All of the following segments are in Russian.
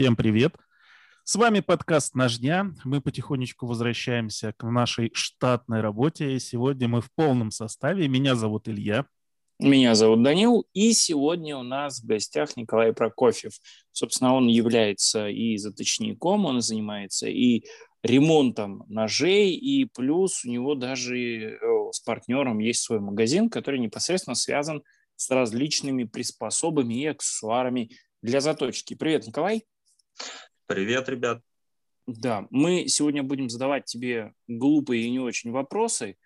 Всем привет! С вами подкаст «Наш дня». Мы потихонечку возвращаемся к нашей штатной работе. Сегодня мы в полном составе. Меня зовут Илья. Меня зовут Данил, и сегодня у нас в гостях Николай Прокофьев. Собственно, он является и заточником, он занимается и ремонтом ножей, и плюс у него даже э, с партнером есть свой магазин, который непосредственно связан с различными приспособами и аксессуарами для заточки. Привет, Николай. Привет, ребят. Да, мы сегодня будем задавать тебе глупые и не очень вопросы,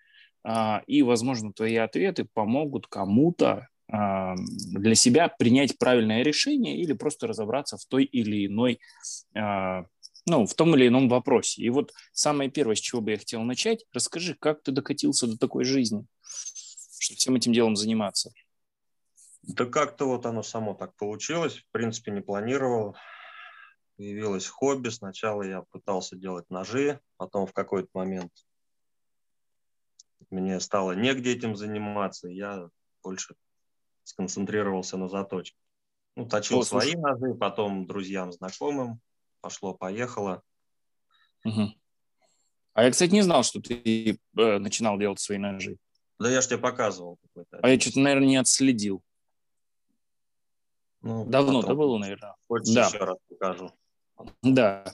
а, и, возможно, твои ответы помогут кому-то а, для себя принять правильное решение или просто разобраться в той или иной, а, ну, в том или ином вопросе. И вот самое первое, с чего бы я хотел начать, расскажи, как ты докатился до такой жизни, чтобы всем этим делом заниматься? Да как-то вот оно само так получилось. В принципе, не планировал появилось хобби. Сначала я пытался делать ножи, потом в какой-то момент мне стало негде этим заниматься, я больше сконцентрировался на заточке. Ну, точил О, свои слушай. ножи, потом друзьям, знакомым, пошло-поехало. Угу. А я, кстати, не знал, что ты э, начинал делать свои ножи. Да я же тебе показывал. А я что-то, наверное, не отследил. Ну, Давно это было, наверное. Хочешь да. еще раз покажу. Да.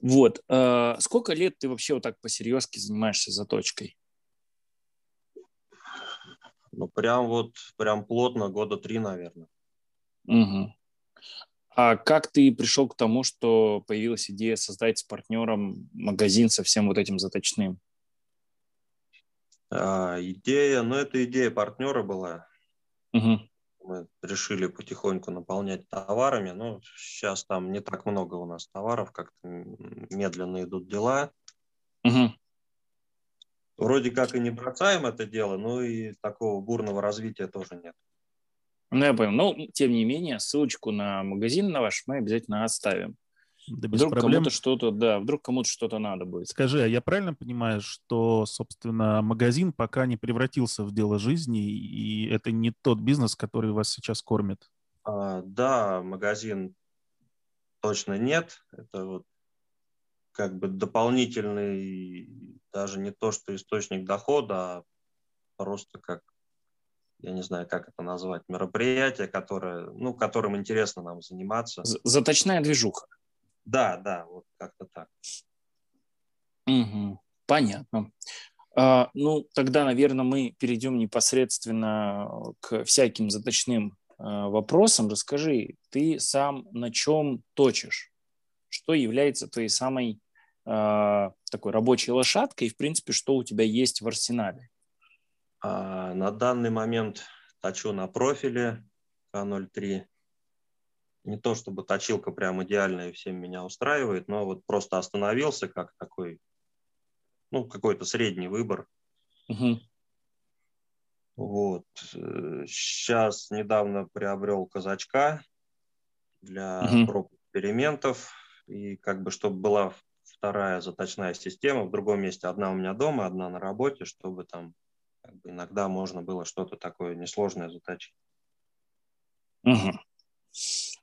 Вот. Э, сколько лет ты вообще вот так по-серьезки занимаешься заточкой? Ну, прям вот, прям плотно, года три, наверное. Угу. А как ты пришел к тому, что появилась идея создать с партнером магазин со всем вот этим заточным? А, идея, ну, это идея партнера была. Угу мы решили потихоньку наполнять товарами. Но сейчас там не так много у нас товаров, как-то медленно идут дела. Угу. Вроде как и не бросаем это дело, но и такого бурного развития тоже нет. Ну, я понял. Но, тем не менее, ссылочку на магазин на ваш мы обязательно оставим. Да без вдруг проблем. кому-то что-то, да, вдруг кому-то что-то надо будет. Скажи, а я правильно понимаю, что, собственно, магазин пока не превратился в дело жизни, и это не тот бизнес, который вас сейчас кормит? А, да, магазин точно нет. Это вот как бы дополнительный, даже не то, что источник дохода, а просто как, я не знаю, как это назвать, мероприятие, которое, ну, которым интересно нам заниматься. Заточная движуха. Да, да, вот как-то так. Угу, понятно. А, ну, тогда, наверное, мы перейдем непосредственно к всяким заточным а, вопросам. Расскажи, ты сам на чем точишь? Что является твоей самой а, такой рабочей лошадкой и, в принципе, что у тебя есть в арсенале? А, на данный момент точу на профиле К03 не то чтобы точилка прям идеальная и всем меня устраивает, но вот просто остановился как такой, ну, какой-то средний выбор. Угу. Вот. Сейчас недавно приобрел казачка для угу. проб экспериментов. И как бы, чтобы была вторая заточная система, в другом месте одна у меня дома, одна на работе, чтобы там как бы, иногда можно было что-то такое несложное заточить. Угу.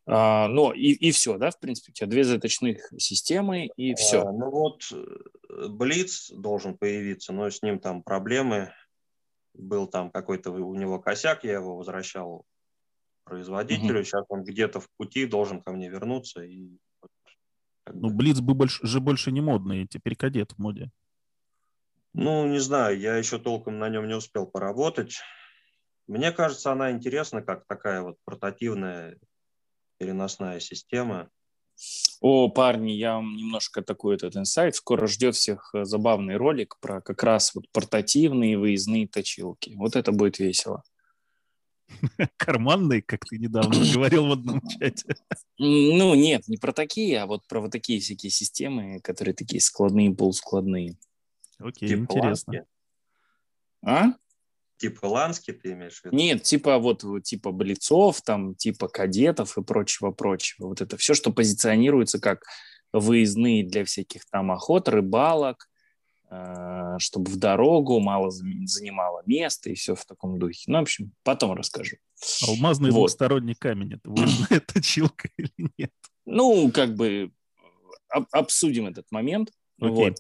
А, но и, и все, да, в принципе, у тебя две заточных системы и все. А, ну вот э, Блиц должен появиться, но с ним там проблемы. Был там какой-то у него косяк, я его возвращал производителю. Угу. Сейчас он где-то в пути должен ко мне вернуться. И, ну, Блиц бы больше, же больше не модный, теперь кадет в моде. Ну, не знаю, я еще толком на нем не успел поработать. Мне кажется, она интересна, как такая вот портативная переносная система. О, парни, я вам немножко такой этот инсайт. Скоро ждет всех э, забавный ролик про как раз вот портативные выездные точилки. Вот это будет весело. Карманные, как ты недавно говорил в одном чате. Ну, нет, не про такие, а вот про вот такие всякие системы, которые такие складные, полускладные. Окей, типа интересно. А? Типа Лански ты имеешь в виду? Нет, типа вот типа блицов, там, типа кадетов и прочего-прочего. Вот это все, что позиционируется как выездные для всяких там охот, рыбалок, э, чтобы в дорогу мало занимало места и все в таком духе. Ну, в общем, потом расскажу. Алмазный вот. двухсторонний камень – это выездная точилка или нет? Ну, как бы об, обсудим этот момент. Okay. Вот.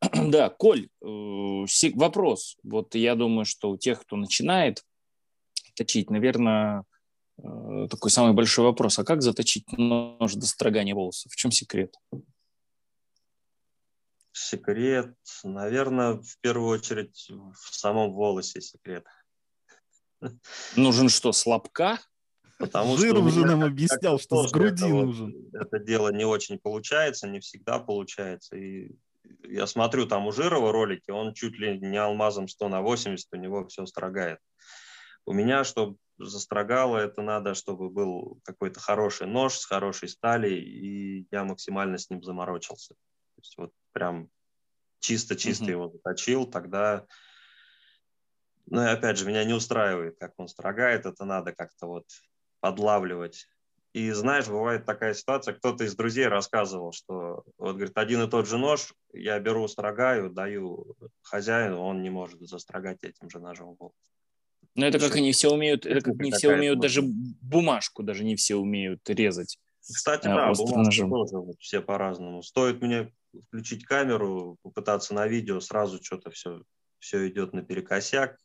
Да, Коль, э, вопрос. Вот я думаю, что у тех, кто начинает точить, наверное, э, такой самый большой вопрос. А как заточить нож до строгания волосов? В чем секрет? Секрет, наверное, в первую очередь в самом волосе секрет. Нужен что, слабка? Потому Жир что уже нам объяснял, что с груди это нужен. Вот, это дело не очень получается, не всегда получается. И я смотрю там у Жирова ролики, он чуть ли не алмазом 100 на 80, у него все строгает. У меня, чтобы застрогало, это надо, чтобы был какой-то хороший нож с хорошей стали, и я максимально с ним заморочился. То есть вот прям чисто-чисто mm-hmm. его заточил, тогда ну и опять же, меня не устраивает, как он строгает, это надо как-то вот подлавливать. И знаешь, бывает такая ситуация, кто-то из друзей рассказывал, что вот, говорит, один и тот же нож, я беру, строгаю, даю хозяину, он не может застрогать этим же ножом волос. Ну, это как они все умеют, это как не все умеют даже бумажку, даже не все умеют резать. Кстати, а, да, бумажку тоже вот, все по-разному. Стоит мне включить камеру, попытаться на видео, сразу что-то все, все идет наперекосяк,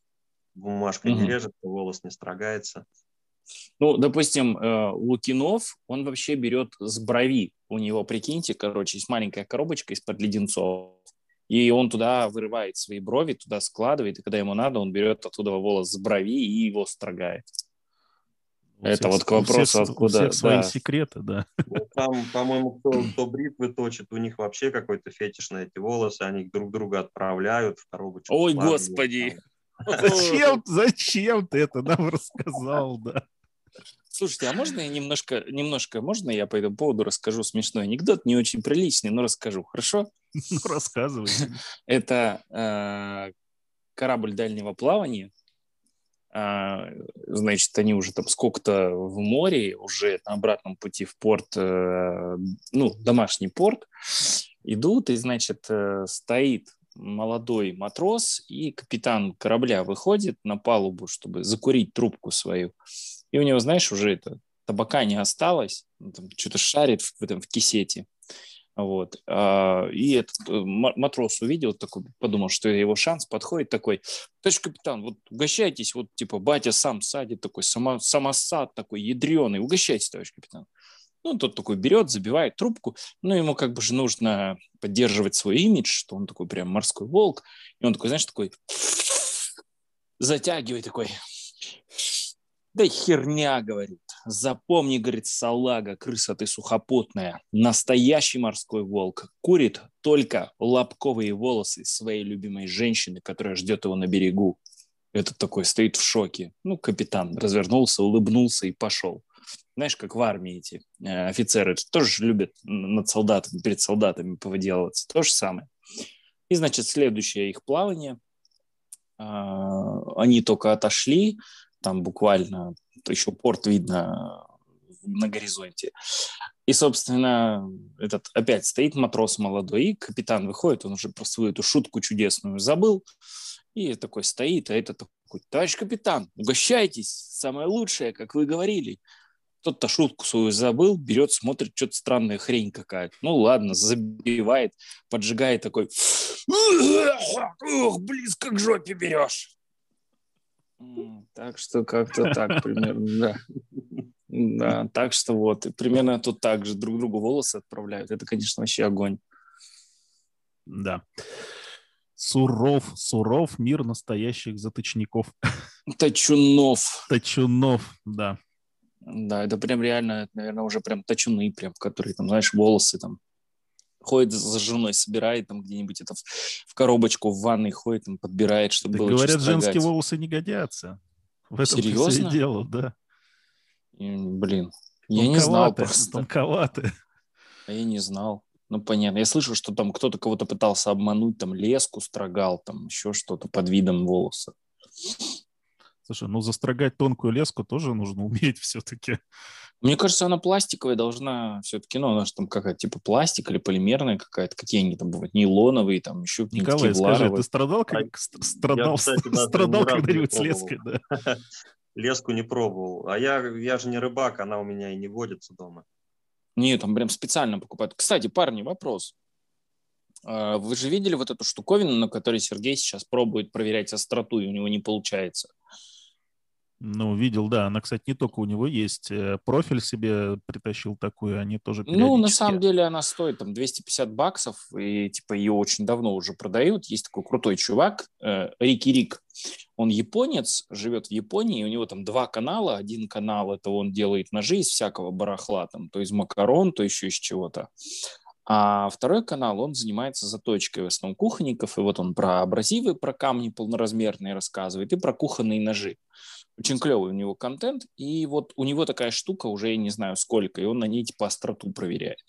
бумажка угу. не режется, волос не строгается. Ну, допустим, э, Лукинов, он вообще берет с брови. У него, прикиньте, короче, есть маленькая коробочка из-под леденцов. И он туда вырывает свои брови, туда складывает, и когда ему надо, он берет оттуда волос с брови и его строгает. У Это всех, вот к вопросу, всех, откуда... У всех свои да. секреты, да. Ну, там, по-моему, кто, кто бритвы точит, у них вообще какой-то фетиш на эти волосы, они друг друга отправляют в коробочку. Ой, господи! Зачем, зачем ты это нам рассказал, да? Слушайте, а можно я немножко, немножко, можно я по этому поводу расскажу смешной анекдот, не очень приличный, но расскажу, хорошо? Ну, рассказывай. Это э, корабль дальнего плавания, э, значит, они уже там сколько-то в море, уже на обратном пути в порт, э, ну, домашний порт, идут, и, значит, э, стоит молодой матрос, и капитан корабля выходит на палубу, чтобы закурить трубку свою. И у него, знаешь, уже это табака не осталось, что-то шарит в, этом, в кисете. Вот. А, и этот э, матрос увидел, такой, подумал, что его шанс подходит такой, товарищ капитан, вот угощайтесь, вот типа батя сам садит такой, само, самосад такой ядреный, угощайтесь, товарищ капитан. Ну, тот такой берет, забивает трубку, ну, ему как бы же нужно поддерживать свой имидж, что он такой прям морской волк, и он такой, знаешь, такой затягивает такой, да херня, говорит. Запомни, говорит, салага, крыса ты сухопутная. Настоящий морской волк курит только лобковые волосы своей любимой женщины, которая ждет его на берегу. Этот такой стоит в шоке. Ну, капитан развернулся, улыбнулся и пошел знаешь, как в армии эти э, офицеры тоже любят над солдатами, перед солдатами повыделываться. То же самое. И, значит, следующее их плавание. Э, они только отошли, там буквально еще порт видно на горизонте. И, собственно, этот опять стоит матрос молодой, и капитан выходит, он уже про свою эту шутку чудесную забыл, и такой стоит, а это такой, товарищ капитан, угощайтесь, самое лучшее, как вы говорили. Кто-то шутку свою забыл, берет, смотрит, что-то странная хрень какая-то. Ну ладно, забивает, поджигает такой. Ох, близко к жопе берешь. Так что как-то так примерно, да. Да, так что вот, примерно тут так же друг другу волосы отправляют. Это, конечно, вообще огонь. Да. Суров, суров мир настоящих заточников. Точунов. Точунов, да. Да, это прям реально, наверное, уже прям точуны, прям, которые там, знаешь, волосы там ходит за женой, собирает там где-нибудь это в, в коробочку в ванной ходит, там подбирает, чтобы так было Говорят, женские волосы не годятся. В этом Серьезно? все дело, да. И, блин, я не знал просто. Тонковаты. А я не знал. Ну, понятно. Я слышал, что там кто-то кого-то пытался обмануть, там леску строгал, там еще что-то под видом волоса. Слушай, ну застрогать тонкую леску тоже нужно уметь все-таки. Мне кажется, она пластиковая должна все-таки, ну, она же там какая-то типа пластик или полимерная какая-то, какие они там бывают, нейлоновые, там еще Николай, скажи, ты страдал, как, а, страдал, я, кстати, страдал когда-нибудь с леской, да? Леску не пробовал. А я, я же не рыбак, она у меня и не водится дома. Не, там прям специально покупают. Кстати, парни, вопрос. А, вы же видели вот эту штуковину, на которой Сергей сейчас пробует проверять остроту, и у него не получается? Ну, видел, да. Она, кстати, не только у него есть. Э, профиль себе притащил такую, они тоже Ну, на самом деле она стоит там 250 баксов, и типа ее очень давно уже продают. Есть такой крутой чувак, э, Рики Рик. Он японец, живет в Японии, у него там два канала. Один канал это он делает ножи из всякого барахла, там, то из макарон, то еще из чего-то. А второй канал, он занимается заточкой в основном кухонников, и вот он про абразивы, про камни полноразмерные рассказывает, и про кухонные ножи. Очень клевый у него контент, и вот у него такая штука уже, я не знаю сколько, и он на ней типа остроту проверяет.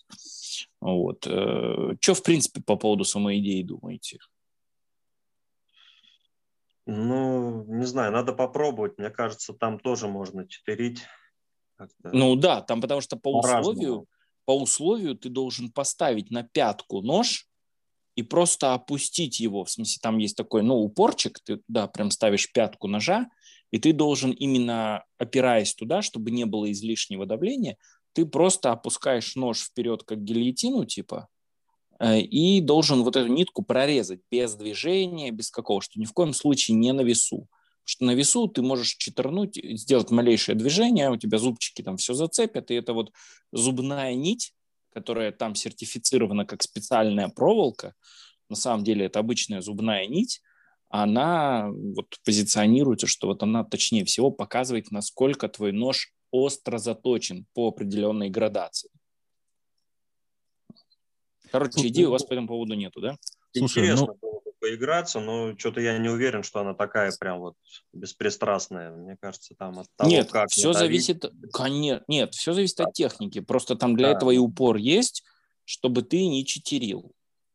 Вот. Э, Что, в принципе, по поводу самой идеи думаете? Ну, не знаю, надо попробовать. Мне кажется, там тоже можно читерить. Ну да, там потому что по условию, по условию ты должен поставить на пятку нож и просто опустить его. В смысле, там есть такой, ну, упорчик, ты туда прям ставишь пятку ножа, и ты должен именно, опираясь туда, чтобы не было излишнего давления, ты просто опускаешь нож вперед, как гильотину, типа, э, и должен вот эту нитку прорезать без движения, без какого, что ни в коем случае не на весу. Что на весу ты можешь читернуть, сделать малейшее движение, у тебя зубчики там все зацепят, и это вот зубная нить, которая там сертифицирована как специальная проволока, на самом деле это обычная зубная нить, она вот позиционируется, что вот она точнее всего показывает, насколько твой нож остро заточен по определенной градации. Короче, идеи у вас по этому поводу нету, да? Слушай, Интересно ну... было бы поиграться, но что-то я не уверен, что она такая прям вот беспристрастная. Мне кажется, там от того, нет, как все зависит, конечно, нет, все зависит от техники. Просто там для да. этого и упор есть, чтобы ты не читерил.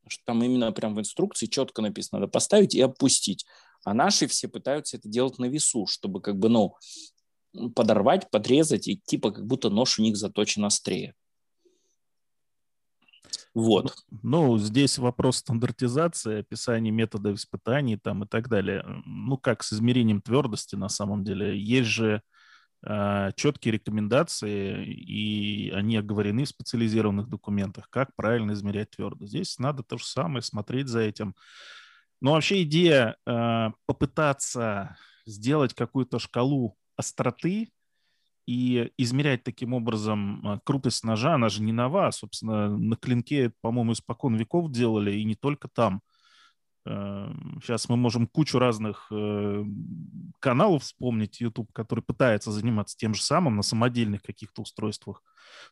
Что там именно прям в инструкции четко написано, надо поставить и опустить. А наши все пытаются это делать на весу, чтобы как бы, ну, подорвать, подрезать, и типа как будто нож у них заточен острее. Вот. Ну, здесь вопрос стандартизации, описания методов испытаний там и так далее. Ну, как с измерением твердости на самом деле. Есть же четкие рекомендации, и они оговорены в специализированных документах, как правильно измерять твердость. Здесь надо то же самое, смотреть за этим. Но вообще идея э, попытаться сделать какую-то шкалу остроты, и измерять таким образом а, крутость ножа, она же не нова, собственно, на клинке, по-моему, испокон веков делали, и не только там. Сейчас эм, мы можем кучу разных э, каналов вспомнить, YouTube, который пытается заниматься тем же самым на самодельных каких-то устройствах.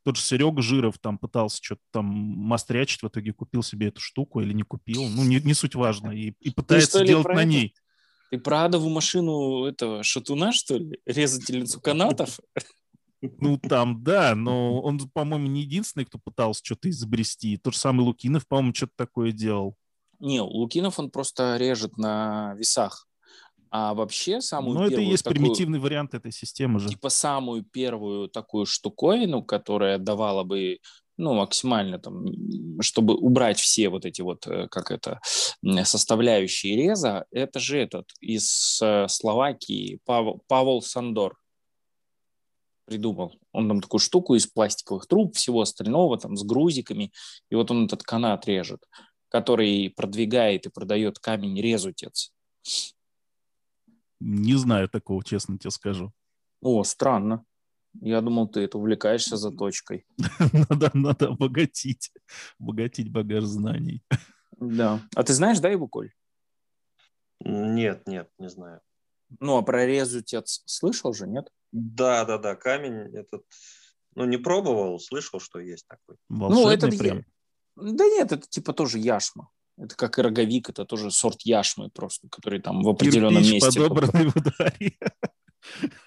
Тот же Серега Жиров там пытался что-то там мастерячить, в итоге купил себе эту штуку или не купил. Ну, не, не суть важно. И, и пытается делать на ней. Ты про адову машину этого шатуна, что ли? Резательницу канатов? Ну, там, да, но он, по-моему, не единственный, кто пытался что-то изобрести. Тот же самый Лукинов, по-моему, что-то такое делал. Не, Лукинов, он просто режет на весах. А вообще самую Ну, это и есть такую, примитивный вариант этой системы же. Типа самую первую такую штуковину, которая давала бы ну, максимально там, чтобы убрать все вот эти вот, э, как это, составляющие реза, это же этот из э, Словакии Павел, Павел Сандор придумал. Он там такую штуку из пластиковых труб, всего остального, там, с грузиками, и вот он этот канат режет, который продвигает и продает камень резутец. Не знаю такого, честно тебе скажу. О, странно. Я думал, ты это увлекаешься заточкой. надо, надо обогатить, обогатить багаж знаний. Да. А ты знаешь, да, его, Коль? Нет, нет, не знаю. Ну, а про резутец слышал же, нет? Да, да, да, камень этот, ну, не пробовал, слышал, что есть такой. Волшебный ну, это прям. Да нет, это типа тоже яшма. Это как и роговик, это тоже сорт яшмы просто, который там в определенном Кирпич месте. подобранный в ударе.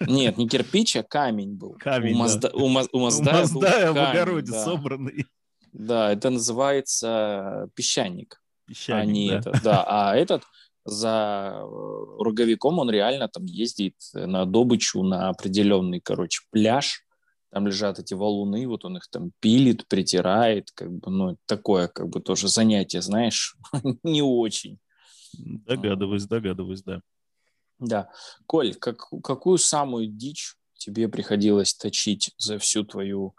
Нет, не кирпич, а камень был. Камень, у, Мазда, да. у, Маз, у Маздая, у Маздая в огороде да. собранный. Да, это называется песчаник. Песчаник, а не да. это. Да, а этот за руговиком он реально там ездит на добычу на определенный, короче, пляж. Там лежат эти валуны, вот он их там пилит, притирает, как бы, ну, такое, как бы, тоже занятие, знаешь, не очень. Догадываюсь, догадываюсь, да. Да. Коль, как, какую самую дичь тебе приходилось точить за всю твою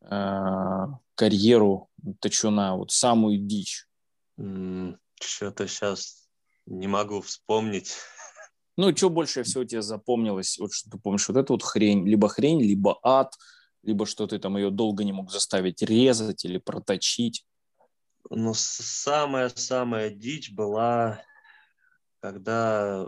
э, карьеру точуна, вот самую дичь? Что-то сейчас не могу вспомнить. Ну, что больше всего тебе запомнилось? Вот что ты помнишь, вот эту вот хрень, либо хрень, либо ад, либо что ты там ее долго не мог заставить резать или проточить? Ну, самая-самая дичь была, когда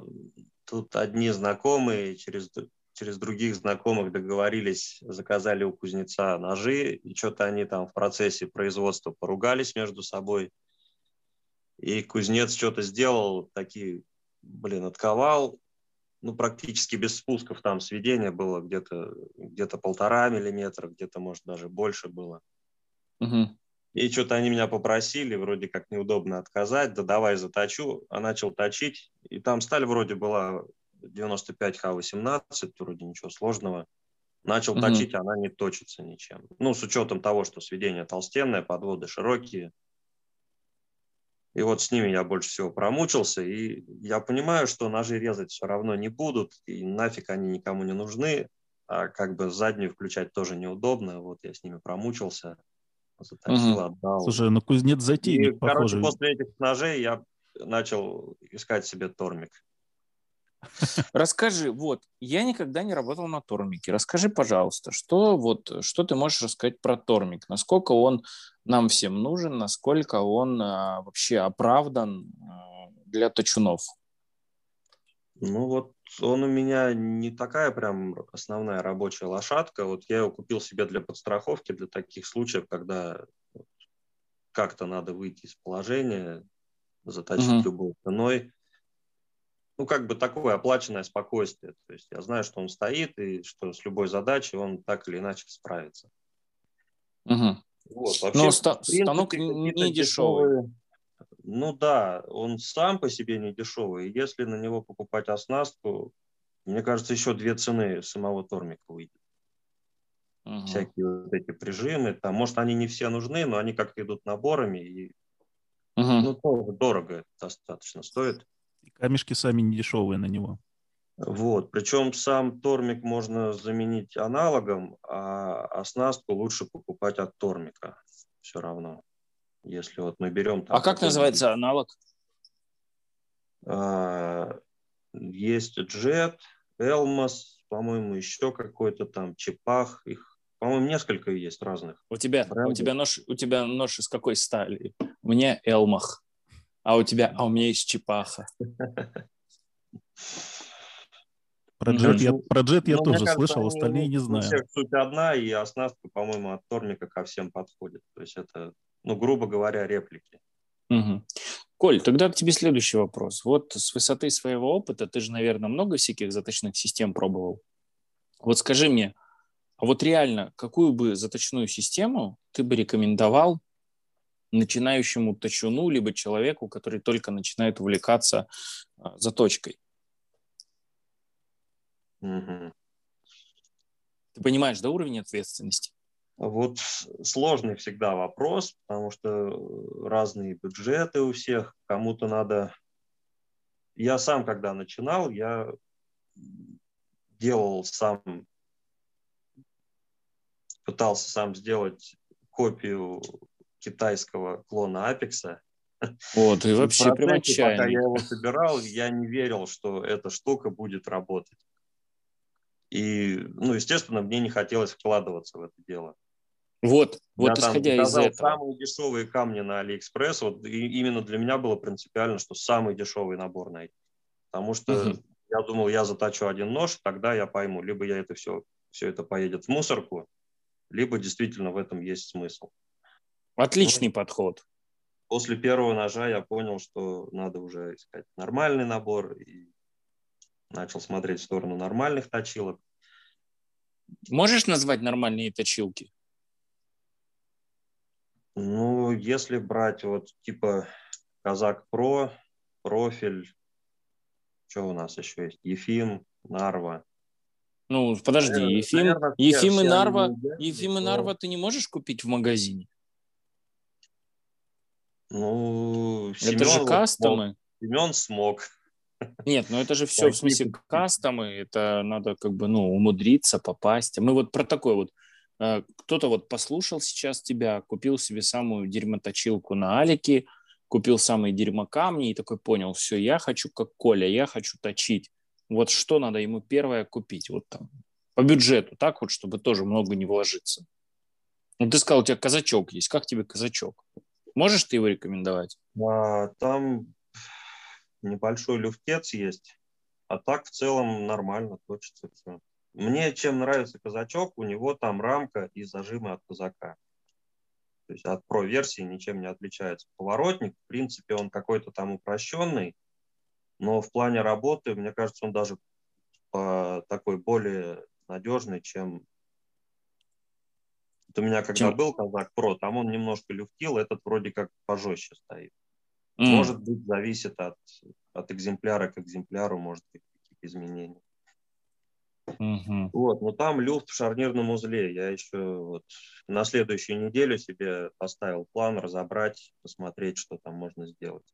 тут одни знакомые через, через других знакомых договорились, заказали у кузнеца ножи, и что-то они там в процессе производства поругались между собой. И кузнец что-то сделал, такие, блин, отковал, ну, практически без спусков там сведение было где-то где полтора миллиметра, где-то, может, даже больше было. Угу. И что-то они меня попросили, вроде как неудобно отказать, да давай заточу. А начал точить, и там сталь вроде была 95Х18, вроде ничего сложного. Начал угу. точить, она не точится ничем. Ну, с учетом того, что сведение толстенное, подводы широкие. И вот с ними я больше всего промучился. И я понимаю, что ножи резать все равно не будут, и нафиг они никому не нужны. А как бы заднюю включать тоже неудобно. Вот я с ними промучился, заточил, угу. отдал. Слушай, ну кузнец затейник, и, похоже. Короче, после этих ножей я начал искать себе тормик. Расскажи, вот, я никогда не работал на Тормике. Расскажи, пожалуйста, что вот, что ты можешь рассказать про Тормик? Насколько он нам всем нужен, насколько он а, вообще оправдан а, для точунов? Ну вот он у меня не такая прям основная рабочая лошадка. Вот я его купил себе для подстраховки, для таких случаев, когда как-то надо выйти из положения, заточить угу. любой ценой ну, как бы такое оплаченное спокойствие. То есть я знаю, что он стоит и что с любой задачей он так или иначе справится. Угу. Вот. Вообще, Но ста- принципе, станок не, дешевый. Ну да, он сам по себе не дешевый. Если на него покупать оснастку, мне кажется, еще две цены самого тормика выйдет. Угу. Всякие вот эти прижимы. Там, может, они не все нужны, но они как идут наборами. И, угу. Ну, тоже дорого достаточно стоит. И камешки сами не дешевые на него. Вот. Причем сам тормик можно заменить аналогом, а оснастку лучше покупать от тормика все равно. Если вот мы берем... Там, а как называется аналог? А, есть Jet, Elmas, по-моему, еще какой-то там Чепах. Их, по-моему, несколько есть разных. У тебя, у тебя нож, у тебя нож из какой стали? У меня Элмах. А у тебя, а у меня есть чепаха. Про джет, я, про джет я ну, тоже кажется, слышал, остальные не знаю. Суть одна, и оснастка, по-моему, от Тормика ко всем подходит. То есть это, ну, грубо говоря, реплики. Угу. Коль, тогда к тебе следующий вопрос. Вот с высоты своего опыта ты же, наверное, много всяких заточных систем пробовал. Вот скажи мне, а вот реально, какую бы заточную систему ты бы рекомендовал начинающему точуну, либо человеку, который только начинает увлекаться а, заточкой. Угу. Ты понимаешь, да, уровень ответственности? Вот сложный всегда вопрос, потому что разные бюджеты у всех, кому-то надо... Я сам, когда начинал, я делал сам, пытался сам сделать копию китайского клона Апекса. Вот, и вообще прям отчаянно. Пока я его собирал, я не верил, что эта штука будет работать. И, ну, естественно, мне не хотелось вкладываться в это дело. Вот, вот я исходя из этого. самые дешевые камни на Алиэкспресс, вот и именно для меня было принципиально, что самый дешевый набор найти. Потому что угу. я думал, я заточу один нож, тогда я пойму, либо я это все, все это поедет в мусорку, либо действительно в этом есть смысл. Отличный ну, подход. После первого ножа я понял, что надо уже искать нормальный набор и начал смотреть в сторону нормальных точилок. Можешь назвать нормальные точилки? Ну, если брать вот типа Казак Про, профиль, что у нас еще есть? Ефим, Нарва. Ну, подожди, наверное, Ефим, наверное, Ефим и Нарва, Ефим и Нарва ты не можешь купить в магазине? Ну, Семен это же кастомы. Семен смог. Нет, ну это же все, в смысле, кастомы, это надо как бы, ну, умудриться, попасть. Мы вот про такой вот э, кто-то вот послушал сейчас тебя, купил себе самую дерьмоточилку на Алике, купил самые дерьмокамни и такой понял, все, я хочу как Коля, я хочу точить. Вот что надо ему первое купить? Вот там по бюджету, так вот, чтобы тоже много не вложиться. Ну, ты сказал, у тебя казачок есть. Как тебе казачок? Можешь ты его рекомендовать? А, там небольшой люфтец есть, а так в целом нормально точится все. Мне чем нравится казачок, у него там рамка и зажимы от казака. То есть от про версии ничем не отличается. Поворотник, в принципе, он какой-то там упрощенный, но в плане работы, мне кажется, он даже такой более надежный, чем вот у меня когда чем? был Казак Про, там он немножко люфтил, этот вроде как пожестче стоит. Mm. Может быть, зависит от, от экземпляра к экземпляру, может быть, какие-то изменения. Mm-hmm. Вот, но там люфт в шарнирном узле. Я еще вот на следующую неделю себе поставил план разобрать, посмотреть, что там можно сделать.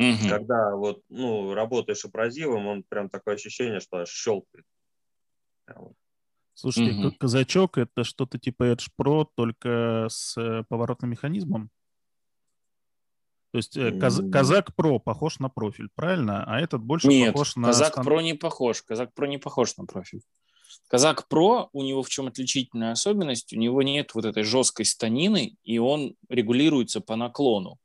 Mm-hmm. Когда вот, ну, работаешь абразивом, он прям такое ощущение, что аж щелкает. Слушайте, угу. казачок это что-то типа Edge Pro, только с э, поворотным механизмом? То есть э, каз, Казак Pro похож на профиль, правильно? А этот больше Нет, похож на... Казак стан... Pro не похож. Казак Pro не похож на профиль. Казак Pro, у него в чем отличительная особенность? У него нет вот этой жесткой станины, и он регулируется по наклону.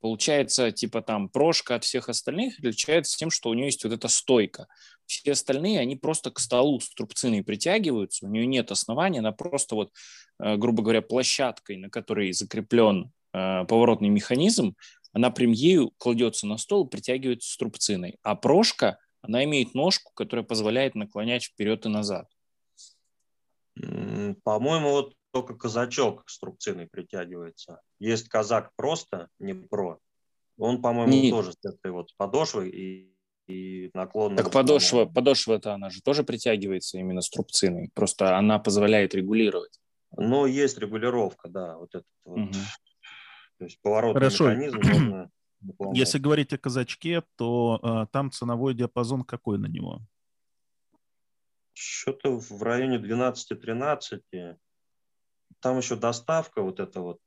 Получается, типа там прошка от всех остальных отличается тем, что у нее есть вот эта стойка. Все остальные, они просто к столу с трубциной притягиваются, у нее нет основания, она просто вот, э, грубо говоря, площадкой, на которой закреплен э, поворотный механизм, она прям ею кладется на стол и притягивается с трубциной. А прошка, она имеет ножку, которая позволяет наклонять вперед и назад. По-моему, вот только казачок с трубциной притягивается. Есть казак просто, не про. Он, по-моему, не... тоже с этой вот подошвой и, и наклонной. Так подошва, подошва-то она же тоже притягивается именно с трубциной. Просто она позволяет регулировать. Но есть регулировка, да, вот этот вот. Угу. То есть поворотный Хорошо. механизм можно Если говорить о казачке, то э, там ценовой диапазон какой на него? Что-то в районе 12-13 там еще доставка вот эта вот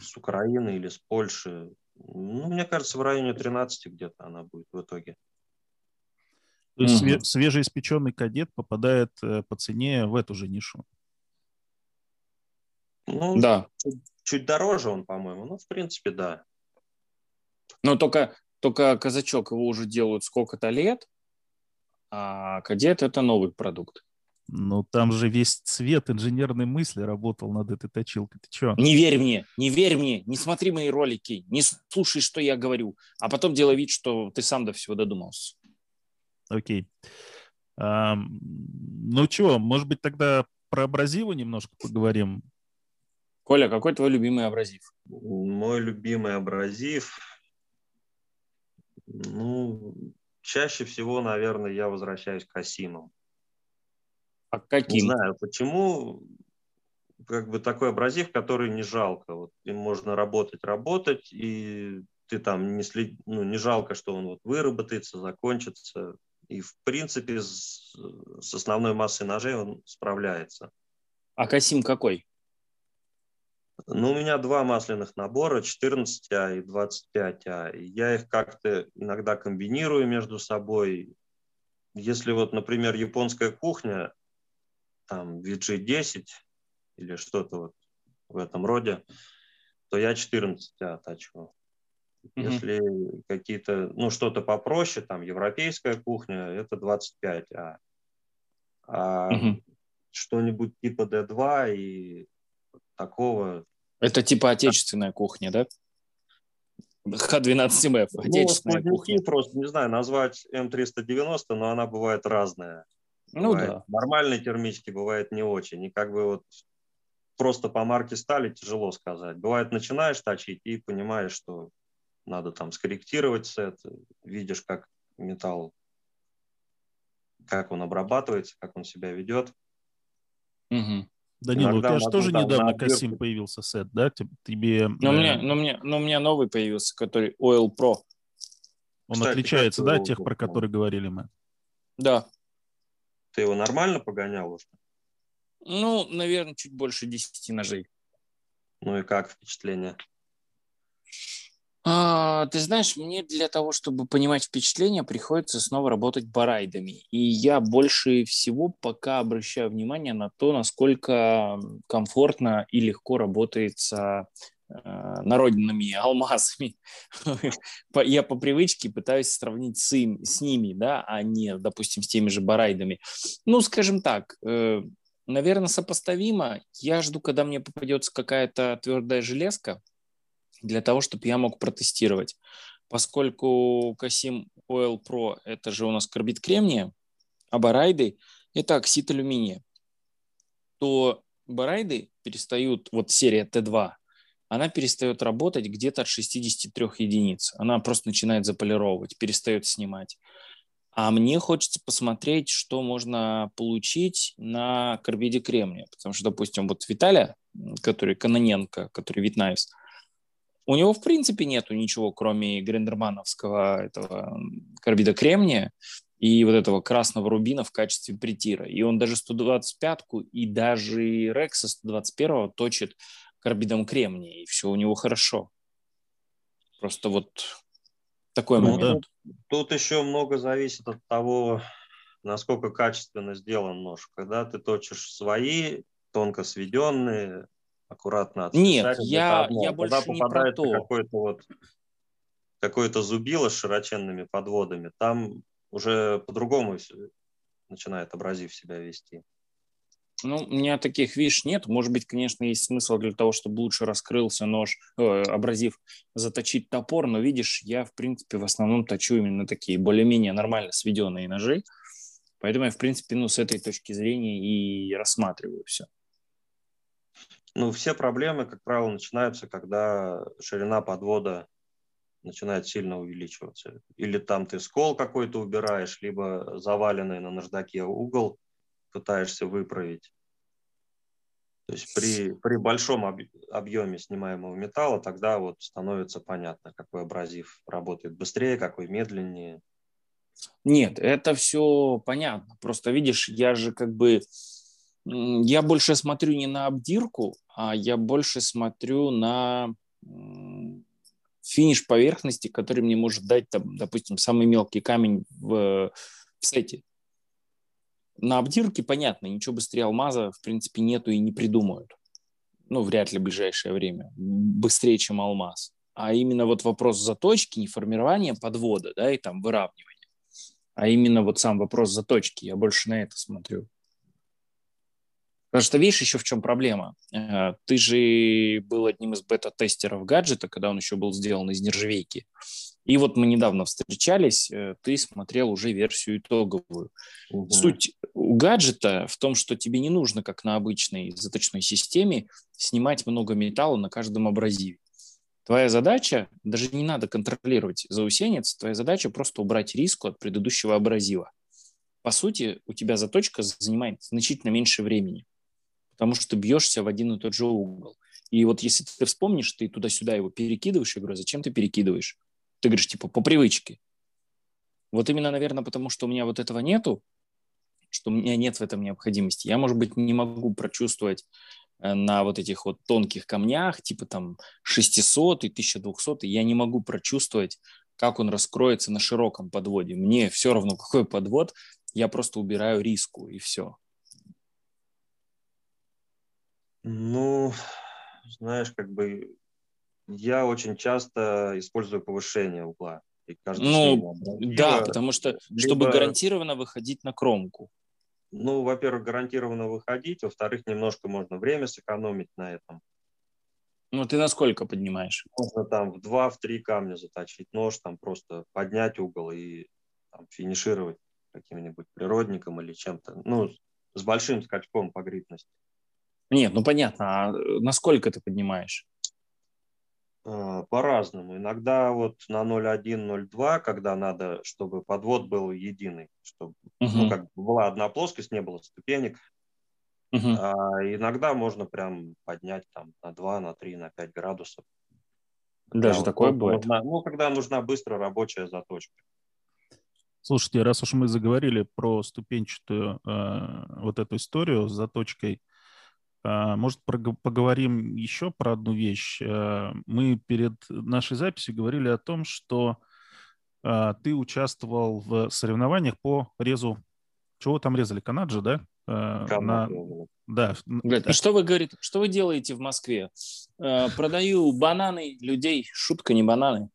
с Украины или с Польши. Ну, мне кажется, в районе 13 где-то она будет в итоге. То есть угу. свежеиспеченный кадет попадает э, по цене в эту же нишу? Ну, да. Чуть, чуть дороже он, по-моему. Ну, в принципе, да. Но только, только казачок его уже делают сколько-то лет, а кадет – это новый продукт. Ну, там же весь цвет инженерной мысли работал над этой точилкой. Ты что? Не верь мне, не верь мне, не смотри мои ролики, не слушай, что я говорю, а потом делай вид, что ты сам до всего додумался. Окей. А, ну чего, может быть, тогда про абразивы немножко поговорим? Коля, какой твой любимый абразив? Мой любимый абразив, ну, чаще всего, наверное, я возвращаюсь к Асимам. А каким? Не знаю, почему как бы такой абразив, который не жалко. Вот им можно работать, работать, и ты там не, след... ну, не жалко, что он вот выработается, закончится. И в принципе с, с основной массой ножей он справляется. А Касим какой? Ну, у меня два масляных набора, 14А и 25А. Я их как-то иногда комбинирую между собой. Если вот, например, японская кухня, там VG10 или что-то вот в этом роде, то я 14 оттачиваю. Mm-hmm. Если какие-то, ну, что-то попроще, там, европейская кухня, это 25, а, а mm-hmm. что-нибудь типа D2 и такого... Это типа отечественная кухня, да? Х-12МФ, отечественная ну, кухня. Просто, не знаю, назвать М390, но она бывает разная. Ну бывает да. Нормальные термички бывает не очень. И как бы вот просто по марке стали тяжело сказать. Бывает, начинаешь точить и понимаешь, что надо там скорректировать сет, видишь, как металл, как он обрабатывается, как он себя ведет. Угу. Данила, Иногда у тебя же тоже недавно Касим появился сет, да? Тебе... Но, э... мне, но, мне, но у меня новый появился, который Oil Pro. Он Кстати, отличается, да, от тех, про которые говорили мы? Да. Ты его нормально погонял уже? Ну, наверное, чуть больше 10 ножей. Ну и как впечатление? А, ты знаешь, мне для того, чтобы понимать впечатление, приходится снова работать барайдами. И я больше всего пока обращаю внимание на то, насколько комфортно и легко работается народными алмазами. Я по привычке пытаюсь сравнить с, им, с ними, да, а не, допустим, с теми же барайдами. Ну, скажем так, э, наверное, сопоставимо. Я жду, когда мне попадется какая-то твердая железка, для того, чтобы я мог протестировать. Поскольку Касим Oil Pro – это же у нас карбид кремния, а барайды – это оксид алюминия, то барайды перестают, вот серия Т2, она перестает работать где-то от 63 единиц. Она просто начинает заполировать, перестает снимать. А мне хочется посмотреть, что можно получить на карбиде кремния. Потому что, допустим, вот Виталя, который Каноненко, который Витнайвс, у него, в принципе, нету ничего, кроме грендермановского этого карбида кремния и вот этого красного рубина в качестве притира. И он даже 125-ку и даже Рекса 121 точит карбидом кремния, и все у него хорошо. Просто вот такой ну, момент. Да. Тут еще много зависит от того, насколько качественно сделан нож. Когда ты точишь свои, тонко сведенные, аккуратно Нет, я, одно. я больше не про то. какой-то вот какое-то зубило с широченными подводами, там уже по-другому начинает абразив себя вести. Ну, у меня таких виш нет. Может быть, конечно, есть смысл для того, чтобы лучше раскрылся нож, э, абразив, заточить топор, но видишь, я, в принципе, в основном точу именно такие более-менее нормально сведенные ножи. Поэтому я, в принципе, ну, с этой точки зрения и рассматриваю все. Ну, все проблемы, как правило, начинаются, когда ширина подвода начинает сильно увеличиваться. Или там ты скол какой-то убираешь, либо заваленный на наждаке угол пытаешься выправить. То есть при, при большом объеме снимаемого металла тогда вот становится понятно, какой абразив работает быстрее, какой медленнее. Нет, это все понятно. Просто видишь, я же как бы я больше смотрю не на обдирку, а я больше смотрю на финиш поверхности, который мне может дать, там, допустим, самый мелкий камень в, в сете. На обдирке, понятно, ничего быстрее алмаза, в принципе, нету и не придумают. Ну, вряд ли в ближайшее время. Быстрее, чем алмаз. А именно вот вопрос заточки, не формирования подвода, да, и там выравнивания, а именно вот сам вопрос заточки. Я больше на это смотрю. Потому что видишь еще в чем проблема. Э, ты же был одним из бета-тестеров гаджета, когда он еще был сделан из нержавейки. И вот мы недавно встречались, э, ты смотрел уже версию итоговую. Угу. Суть гаджета в том, что тебе не нужно, как на обычной заточной системе, снимать много металла на каждом абразиве. Твоя задача, даже не надо контролировать заусенец, твоя задача просто убрать риску от предыдущего абразива. По сути, у тебя заточка занимает значительно меньше времени потому что бьешься в один и тот же угол. И вот если ты вспомнишь, ты туда-сюда его перекидываешь, я говорю, «А зачем ты перекидываешь? Ты говоришь, типа, по привычке. Вот именно, наверное, потому что у меня вот этого нету, что у меня нет в этом необходимости. Я, может быть, не могу прочувствовать э, на вот этих вот тонких камнях, типа там 600 и 1200, я не могу прочувствовать, как он раскроется на широком подводе. Мне все равно, какой подвод, я просто убираю риску, и все. Ну, знаешь, как бы я очень часто использую повышение угла. И ну, да, потому что, либо... чтобы гарантированно выходить на кромку. Ну, во-первых, гарантированно выходить, во-вторых, немножко можно время сэкономить на этом. Ну, ты насколько поднимаешь? Можно там в два, в три камня заточить нож, там просто поднять угол и там, финишировать каким-нибудь природником или чем-то. Ну, с большим скачком по грипности. Нет, ну понятно. А э, насколько ты поднимаешь? А, по-разному. Иногда вот на 0,1-0,2, когда надо, чтобы подвод был единый, чтобы угу. ну, как была одна плоскость, не было ступенек. Угу. А иногда можно прям поднять там на 2, на 3, на 5 градусов. Даже когда такое бывает? Нужна, ну, когда нужна быстро рабочая заточка. Слушайте, раз уж мы заговорили про ступенчатую э, вот эту историю с заточкой, может, поговорим еще про одну вещь. А, мы перед нашей записью говорили о том, что а, ты участвовал в соревнованиях по резу. Чего там резали? Канаджи, да? На... Да. А что вы говорите, что вы делаете в Москве? Продаю бананы людей, шутка не бананы.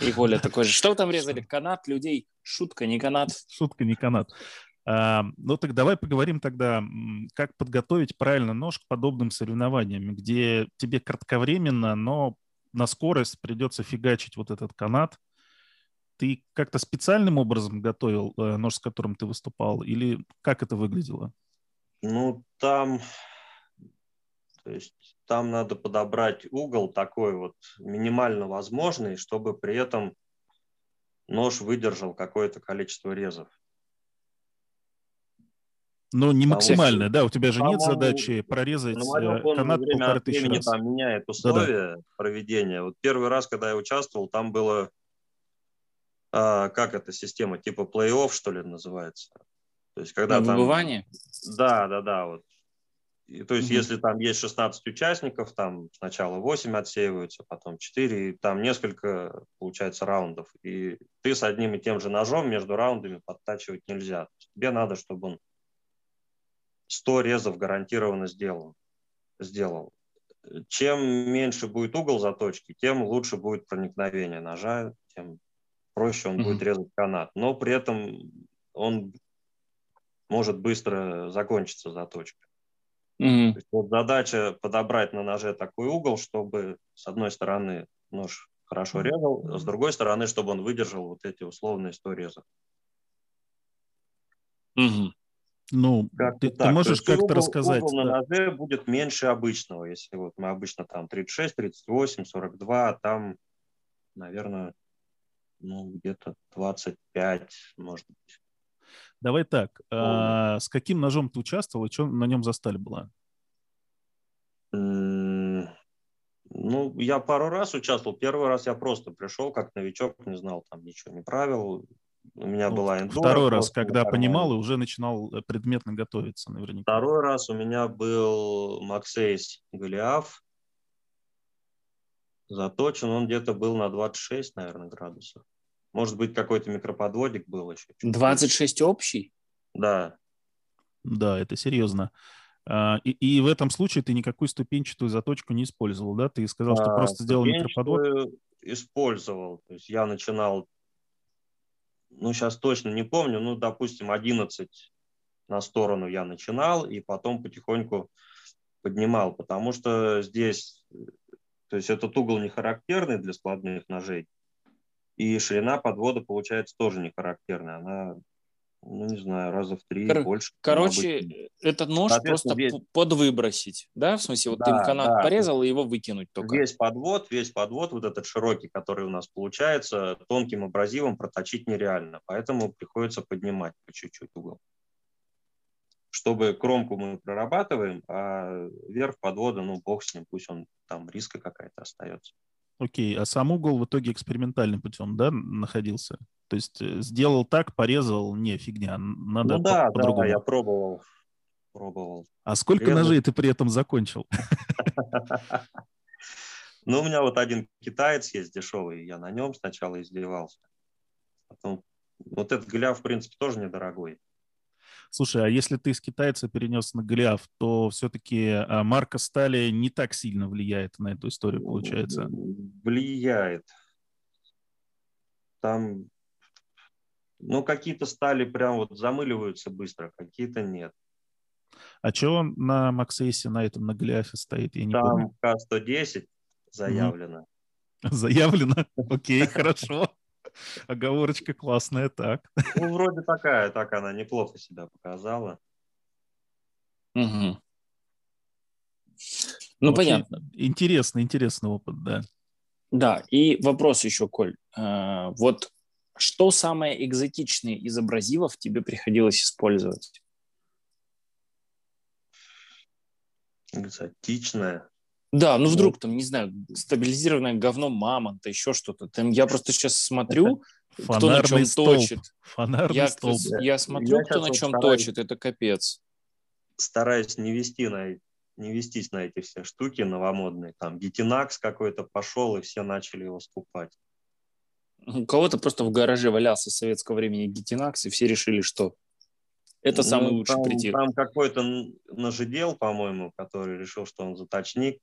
И Коля такой же, что вы там резали? Канат людей, шутка не канат. Шутка не канат. А, ну так давай поговорим тогда, как подготовить правильно нож к подобным соревнованиям, где тебе кратковременно, но на скорость придется фигачить вот этот канат. Ты как-то специальным образом готовил э, нож, с которым ты выступал, или как это выглядело? Ну, там, то есть, там надо подобрать угол такой вот минимально возможный, чтобы при этом нож выдержал какое-то количество резов. Но не максимальная, да? У тебя же нет задачи прорезать ну, канат полторы тысячи раз. Там меняет условия Да-да. проведения. Вот первый раз, когда я участвовал, там было, а, как эта система, типа плей-офф, что ли, называется. То есть, когда ну, там... Выбывание? Да, да, да. Вот. И, то есть, угу. если там есть 16 участников, там сначала 8 отсеиваются, потом 4, и там несколько, получается, раундов. И ты с одним и тем же ножом между раундами подтачивать нельзя. Тебе надо, чтобы он 100 резов гарантированно сделал. сделал. Чем меньше будет угол заточки, тем лучше будет проникновение ножа, тем проще он mm-hmm. будет резать канат. Но при этом он может быстро закончиться заточка. Mm-hmm. вот задача подобрать на ноже такой угол, чтобы с одной стороны нож хорошо резал, а с другой стороны, чтобы он выдержал вот эти условные 100 резов. Угу. Ну, как ты, ты можешь как-то рассказать? Угол на ноже будет меньше обычного. Если вот мы обычно там 36, 38, 42, там, наверное, ну, где-то 25, может быть. Давай так, а, с каким ножом ты участвовал и что на нем за сталь была? Ну, я пару раз участвовал. Первый раз я просто пришел как новичок, не знал там ничего, не правил. У меня ну, была эндура. Второй раз, когда понимал и уже начинал э, предметно готовиться наверняка. Второй раз у меня был Максейс Голиаф. Заточен он где-то был на 26, наверное, градусов. Может быть, какой-то микроподводик был еще. 26 общий? Да. Да, это серьезно. А, и, и в этом случае ты никакую ступенчатую заточку не использовал, да? Ты сказал, что а, просто сделал микроподвод? Использовал. То есть я начинал ну, сейчас точно не помню, ну, допустим, 11 на сторону я начинал, и потом потихоньку поднимал, потому что здесь, то есть этот угол не характерный для складных ножей, и ширина подвода получается тоже не характерная, она ну, не знаю, раза в три Кор- больше. Короче, этот нож просто весь... подвыбросить, да? В смысле, вот да, ты канат да. порезал и его выкинуть только. Весь подвод, весь подвод, вот этот широкий, который у нас получается, тонким абразивом проточить нереально, поэтому приходится поднимать по чуть-чуть угол. Чтобы кромку мы прорабатываем, а верх подвода, ну, бог с ним, пусть он там риска какая-то остается. Окей, а сам угол в итоге экспериментальным путем, да, находился? То есть э, сделал так, порезал, не, фигня, надо ну, да, по- по-другому. да, я пробовал, пробовал. А сколько Резал. ножей ты при этом закончил? Ну, у меня вот один китаец есть дешевый, я на нем сначала издевался. Потом, вот этот гляв, в принципе, тоже недорогой. Слушай, а если ты с китайца перенес на Голиаф, то все-таки а, марка стали не так сильно влияет на эту историю, получается? Влияет. Там, ну, какие-то стали прям вот замыливаются быстро, какие-то нет. А что на Максейсе, на этом, на Голиафе стоит? Я не Там К-110 заявлено. Заявлено? Окей, хорошо. Оговорочка классная, так. Ну, вроде такая, так она неплохо себя показала. Угу. Ну, Очень понятно. Интересный, интересный опыт, да. Да, и вопрос еще, Коль. А, вот что самое экзотичное из абразивов тебе приходилось использовать? Экзотичное? Да, ну вдруг там, не знаю, стабилизированное говно мамонта, еще что-то. Там я просто сейчас смотрю, кто на чем столб. точит. Фонарный я, столб. Я смотрю, я кто на чем стараюсь, точит, это капец. Стараюсь не вести на не вестись на эти все штуки новомодные. Там Гетинакс какой-то пошел, и все начали его скупать. У кого-то просто в гараже валялся с советского времени Гетинакс, и все решили, что это самый ну, лучший там, притир. Там какой-то нажидел, по-моему, который решил, что он заточник,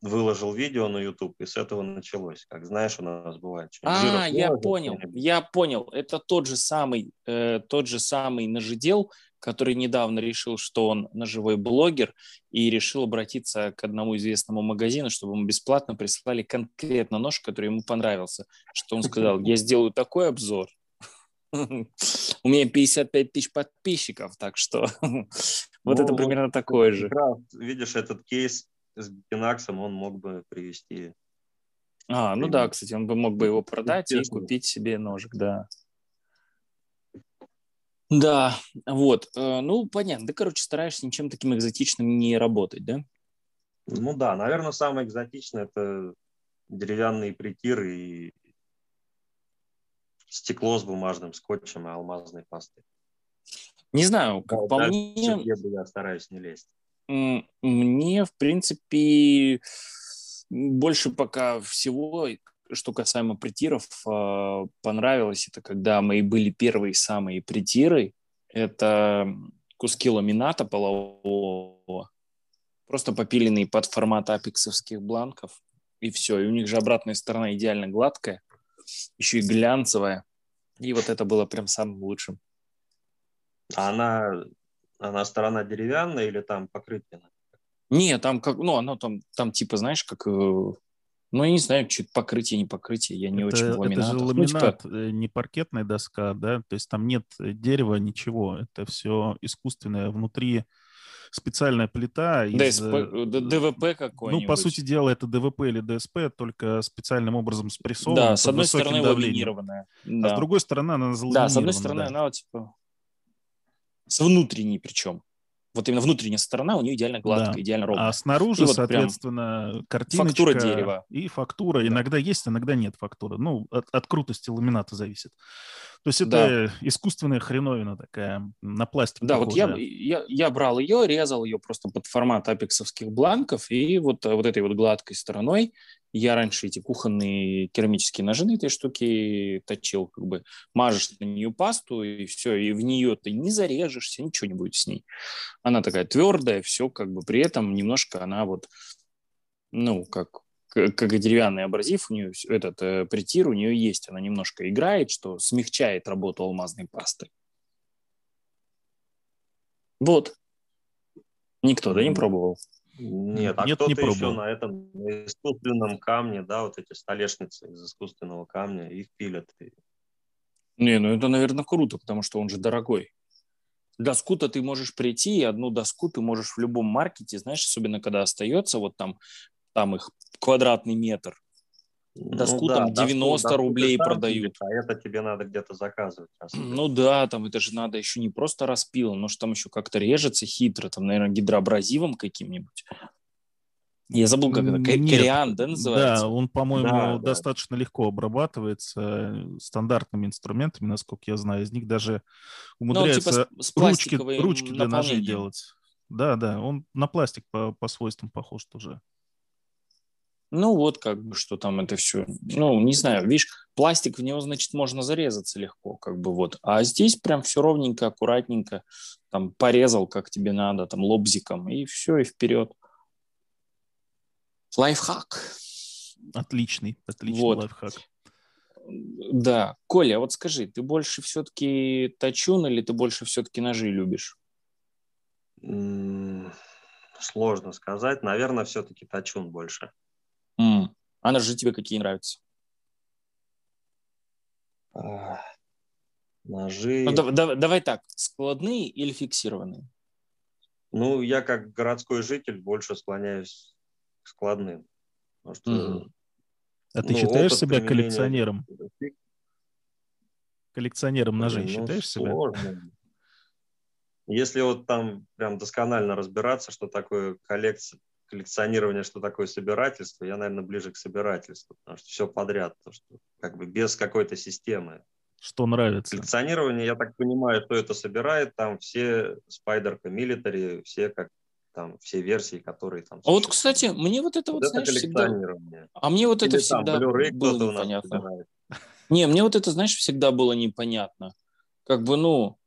выложил видео на YouTube, и с этого началось. Как знаешь, у нас бывает. А, я понял, я понял. Это тот же самый, э, тот же самый нажидел, который недавно решил, что он ножевой блогер, и решил обратиться к одному известному магазину, чтобы ему бесплатно прислали конкретно нож, который ему понравился. Что он сказал, я сделаю такой обзор, у меня 55 тысяч подписчиков, так что вот это ну, примерно такое же. Видишь, этот кейс с Бинаксом он мог бы привести. А, ну да, кстати, он бы мог бы его продать и купить себе ножик, да. Да, вот. Э, ну, понятно. Ты, короче, стараешься ничем таким экзотичным не работать, да? Ну да, наверное, самое экзотичное – это деревянные притиры и стекло с бумажным скотчем и алмазной пастой. Не знаю, как да, по мне... Я стараюсь не лезть. Мне, в принципе, больше пока всего, что касаемо притиров, а, понравилось, это когда мои были первые самые притиры. Это куски ламината полового, просто попиленные под формат апексовских бланков, и все. И у них же обратная сторона идеально гладкая, еще и глянцевая. И вот это было прям самым лучшим. А она, она сторона деревянная или там покрытие? Не, там как, ну, оно там, там типа, знаешь, как, э, ну, я не знаю, что покрытие, не покрытие, я не это, очень в ламинатах. Это же ламинат, ну, типа... Э, не паркетная доска, да, то есть там нет дерева, ничего, это все искусственное внутри, специальная плита. Из, ДСП, э, ДВП какой-нибудь. Ну, по сути дела, это ДВП или ДСП, только специальным образом спрессован. Да, с одной стороны ламинированная. Да. А с другой стороны она заламинирована. Да, с одной стороны да. она вот, типа с внутренней причем вот именно внутренняя сторона у нее идеально гладкая, да. идеально ровная. А снаружи, и соответственно, вот картиночка фактура дерева. И фактура. Да. Иногда есть, иногда нет фактуры. Ну, от, от крутости ламината зависит. То есть это да. искусственная хреновина такая, на пластик Да, похожая. вот я, я, я брал ее, резал ее просто под формат апексовских бланков, и вот, вот этой вот гладкой стороной я раньше эти кухонные керамические ножи на этой штуке точил, как бы мажешь на нее пасту, и все, и в нее ты не зарежешься, ничего не будет с ней. Она такая твердая, все, как бы при этом немножко она вот, ну, как, как и деревянный абразив, у нее этот э, притир у нее есть, она немножко играет, что смягчает работу алмазной пасты. Вот. Никто, да, не пробовал? Нет, а Нет, кто-то не еще на этом на искусственном камне, да, вот эти столешницы из искусственного камня, их пилят. Не, ну это, наверное, круто, потому что он же дорогой. Доску-то ты можешь прийти, и одну доску ты можешь в любом маркете, знаешь, особенно когда остается вот там, там их квадратный метр, Доску ну, да, там 90 доску, рублей доску продают. А это тебе надо где-то заказывать. Ну да, там это же надо еще не просто распил, но что там еще как-то режется хитро, там, наверное, гидроабразивом каким-нибудь. Я забыл, как это, кориан, да, называется? Да, он, по-моему, да, достаточно да. легко обрабатывается э, стандартными инструментами, насколько я знаю. Из них даже умудряется ну, типа ручки, ручки для ножей делать. Да, да, он на пластик по, по свойствам похож тоже. Ну вот как бы, что там это все, ну не знаю, видишь, пластик в него, значит, можно зарезаться легко, как бы вот. А здесь прям все ровненько, аккуратненько, там порезал, как тебе надо, там лобзиком, и все, и вперед. Лайфхак. Отличный, отличный вот. лайфхак. Да. Коля, вот скажи, ты больше все-таки точун или ты больше все-таки ножи любишь? Сложно сказать. Наверное, все-таки точун больше. А ножи тебе какие нравятся? А, ножи... Ну, да, да, давай так, складные или фиксированные? Ну, я как городской житель больше склоняюсь к складным. Потому что, mm. А ты ну, считаешь себя применения... коллекционером? Коллекционером ножей ну, считаешь сложно. себя? Если вот там прям досконально разбираться, что такое коллекция, коллекционирование, что такое собирательство, я, наверное, ближе к собирательству, потому что все подряд, то, что как бы без какой-то системы. Что нравится? Коллекционирование, я так понимаю, что это собирает, там все Спайдерка, Милитари, все как там все версии, которые там. А вот, кстати, мне вот это вот, вот знаешь, всегда... А мне вот Или это всегда было непонятно. Не, мне вот это, знаешь, всегда было непонятно. Как бы, ну,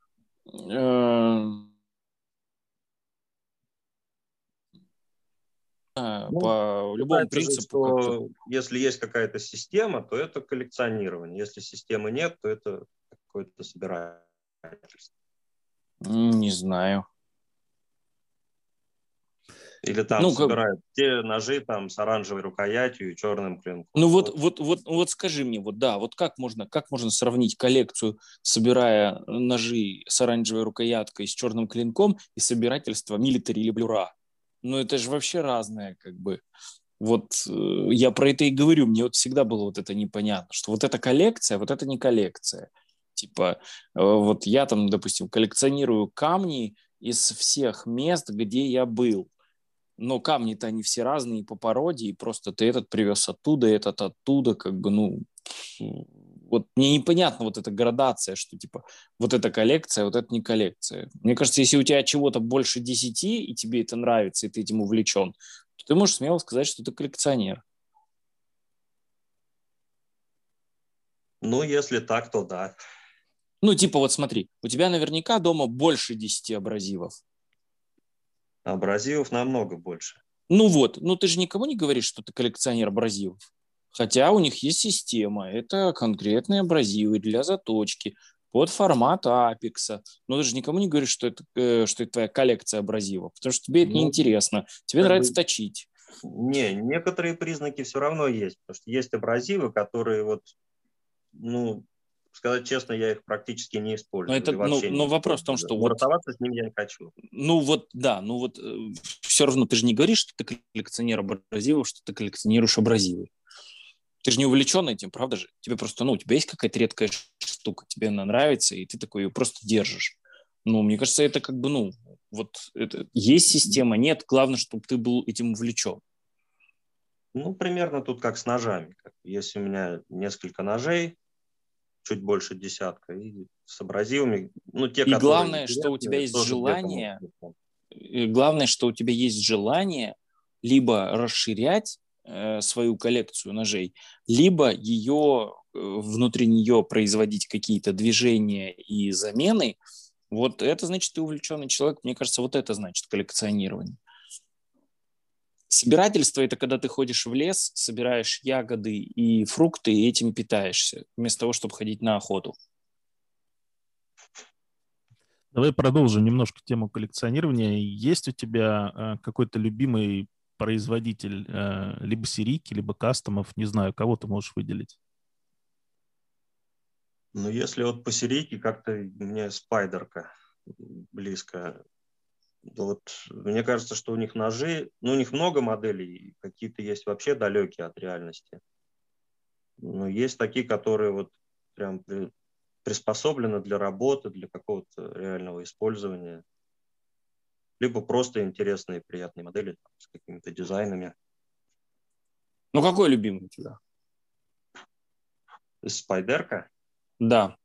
ну, по любому принципу. Что если есть какая-то система, то это коллекционирование. Если системы нет, то это какое-то собирательство. Не знаю. Или там ну, собирают как... те ножи там с оранжевой рукоятью и черным клинком. Ну вот, вот, вот, вот скажи мне, вот да, вот как можно, как можно сравнить коллекцию, собирая ножи с оранжевой рукояткой и с черным клинком и собирательство милитари или блюра? Ну это же вообще разное, как бы. Вот э, я про это и говорю, мне вот всегда было вот это непонятно, что вот эта коллекция, вот это не коллекция. Типа, э, вот я там, допустим, коллекционирую камни из всех мест, где я был но камни-то они все разные по породе, и просто ты этот привез оттуда, этот оттуда, как бы, ну, вот мне непонятно вот эта градация, что типа вот эта коллекция, вот это не коллекция. Мне кажется, если у тебя чего-то больше десяти, и тебе это нравится, и ты этим увлечен, то ты можешь смело сказать, что ты коллекционер. Ну, если так, то да. Ну, типа, вот смотри, у тебя наверняка дома больше десяти абразивов. Абразивов намного больше. Ну вот, ну ты же никому не говоришь, что ты коллекционер абразивов. Хотя у них есть система. Это конкретные абразивы для заточки под формат апекса. Но ты же никому не говоришь, что это, э, что это твоя коллекция абразивов, потому что тебе это ну, неинтересно. Тебе нравится бы... точить. Не, некоторые признаки все равно есть, потому что есть абразивы, которые вот, ну, сказать честно, я их практически не использую. Но, это, ну, но вопрос в том, что... Вот, с ним я не хочу. Ну вот, да, ну вот э, все равно ты же не говоришь, что ты коллекционер абразивов, что ты коллекционируешь абразивы. Ты же не увлечен этим, правда же? Тебе просто, ну, у тебя есть какая-то редкая штука, тебе она нравится, и ты такой ее просто держишь. Ну, мне кажется, это как бы, ну, вот это, есть система, нет, главное, чтобы ты был этим увлечен. Ну, примерно тут как с ножами. Если у меня несколько ножей, чуть больше десятка, и с абразивами. Ну, те, и главное, что у тебя есть желание, главное, что у тебя есть желание либо расширять свою коллекцию ножей, либо ее э, внутри нее производить какие-то движения и замены. Вот это значит, ты увлеченный человек. Мне кажется, вот это значит коллекционирование. Собирательство – это когда ты ходишь в лес, собираешь ягоды и фрукты, и этим питаешься, вместо того, чтобы ходить на охоту. Давай продолжим немножко тему коллекционирования. Есть у тебя э, какой-то любимый производитель э, либо серийки, либо кастомов? Не знаю, кого ты можешь выделить? Ну, если вот по серийке, как-то мне спайдерка близко вот мне кажется, что у них ножи, ну, у них много моделей, какие-то есть вообще далекие от реальности. Но есть такие, которые вот прям при, приспособлены для работы, для какого-то реального использования. Либо просто интересные, приятные модели там, с какими-то дизайнами. Ну, какой любимый у тебя? Спайдерка? Да.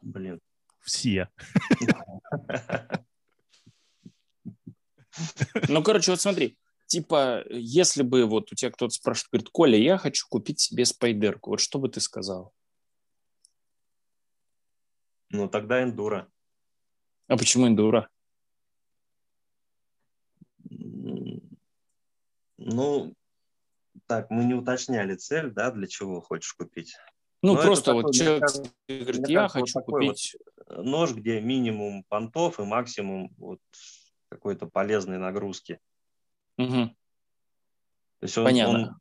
Блин. Все. Ну, короче, вот смотри, типа, если бы вот у тебя кто-то спрашивает, говорит, Коля, я хочу купить себе спайдерку, вот что бы ты сказал? Ну, тогда эндура. А почему эндура? Ну, так, мы не уточняли цель, да, для чего хочешь купить. Ну, Но просто вот такой, человек кажется, говорит, я хочу вот купить... Вот нож, где минимум понтов и максимум вот какой-то полезной нагрузки. Угу. То есть он, Понятно.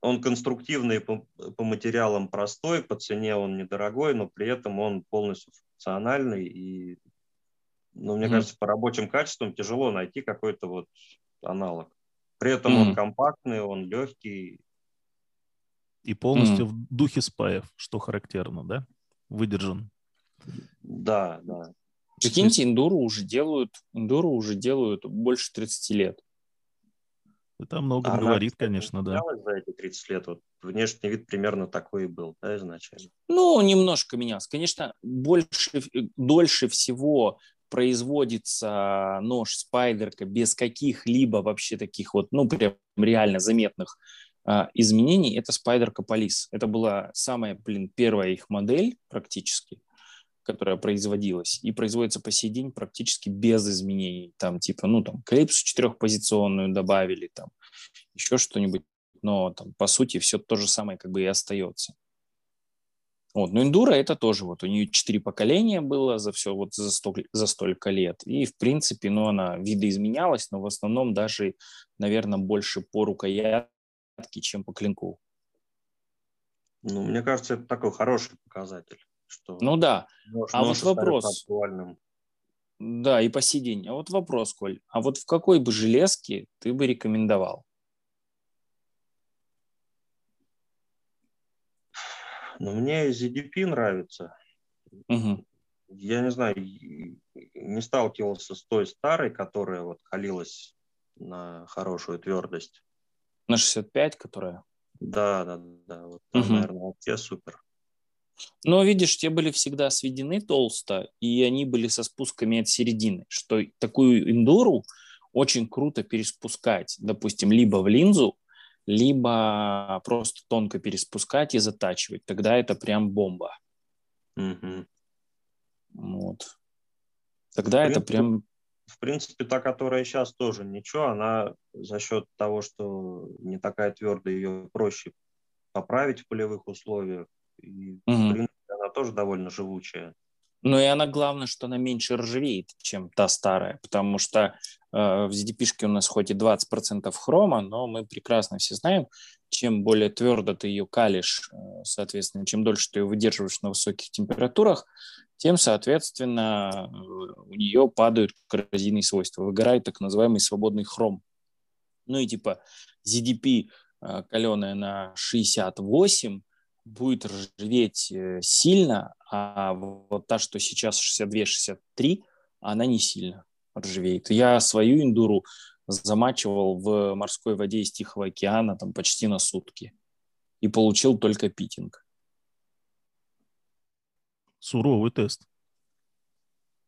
Он, он конструктивный по, по материалам простой, по цене он недорогой, но при этом он полностью функциональный. И, ну, мне угу. кажется, по рабочим качествам тяжело найти какой-то вот аналог. При этом угу. он компактный, он легкий, и полностью mm. в духе спаев, что характерно, да? Выдержан. Да, да. Прикиньте, индуру уже делают, индуру уже делают больше 30 лет. Это много Она, говорит, конечно, да. за эти 30 лет? Вот внешний вид примерно такой и был, да, изначально? Ну, немножко менялся. Конечно, больше, дольше всего производится нож спайдерка без каких-либо вообще таких вот, ну, прям реально заметных а, изменений, это спайдерка Полис. Это была самая, блин, первая их модель практически, которая производилась и производится по сей день практически без изменений. Там типа, ну, там, клипсу четырехпозиционную добавили, там, еще что-нибудь, но там, по сути, все то же самое как бы и остается. Вот. Но Индура это тоже вот у нее четыре поколения было за все вот за, сто, за столько лет. И в принципе, ну, она видоизменялась, но в основном даже, наверное, больше по рукоятке, чем по клинку. Ну, мне кажется, это такой хороший показатель. Что ну да. А вот вопрос. Актуальным. Да, и по сей день. А вот вопрос, Коль, а вот в какой бы железке ты бы рекомендовал? Но мне ZDP нравится. Угу. Я не знаю, не сталкивался с той старой, которая вот халилась на хорошую твердость. На 65, которая? Да, да, да. Вот там, угу. наверное, вообще супер. Но, видишь, те были всегда сведены толсто, и они были со спусками от середины, что такую эндуру очень круто переспускать, допустим, либо в линзу, либо просто тонко переспускать и затачивать. Тогда это прям бомба. Угу. Вот. Тогда принципе, это прям... В принципе, та, которая сейчас тоже ничего, она за счет того, что не такая твердая, ее проще поправить в полевых условиях. И, угу. в принципе, она тоже довольно живучая. Ну и она, главное, что она меньше ржавеет, чем та старая, потому что э, в ZDP у нас хоть и 20% хрома, но мы прекрасно все знаем, чем более твердо ты ее калишь, э, соответственно, чем дольше ты ее выдерживаешь на высоких температурах, тем, соответственно, э, у нее падают коррозийные свойства, выгорает так называемый свободный хром. Ну и типа ZDP э, каленая на 68, будет ржаветь э, сильно, а вот та, что сейчас 62-63, она не сильно ржавеет. Я свою индуру замачивал в морской воде из Тихого океана там почти на сутки и получил только питинг. Суровый тест.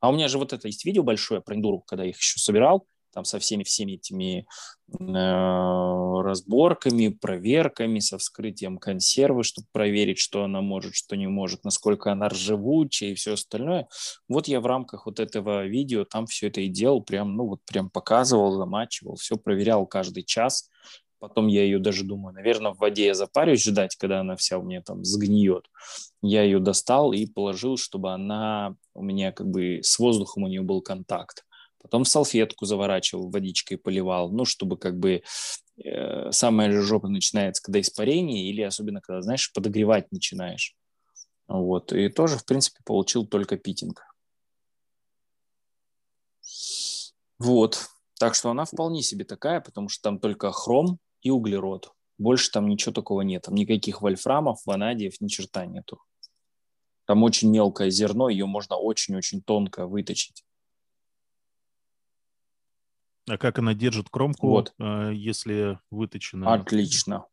А у меня же вот это есть видео большое про индуру, когда я их еще собирал там со всеми всеми этими э, разборками, проверками, со вскрытием консервы, чтобы проверить, что она может, что не может, насколько она ржавучая и все остальное. Вот я в рамках вот этого видео там все это и делал, прям, ну вот прям показывал, замачивал, все проверял каждый час. Потом я ее даже думаю, наверное, в воде я запарюсь ждать, когда она вся у меня там сгниет. Я ее достал и положил, чтобы она у меня как бы с воздухом у нее был контакт потом в салфетку заворачивал, водичкой поливал, ну, чтобы как бы э, самая же жопа начинается, когда испарение, или особенно, когда, знаешь, подогревать начинаешь. Вот, и тоже, в принципе, получил только питинг. Вот, так что она вполне себе такая, потому что там только хром и углерод. Больше там ничего такого нет. Там никаких вольфрамов, ванадиев, ни черта нету. Там очень мелкое зерно, ее можно очень-очень тонко выточить. А как она держит кромку, вот. А, если выточена? Отлично.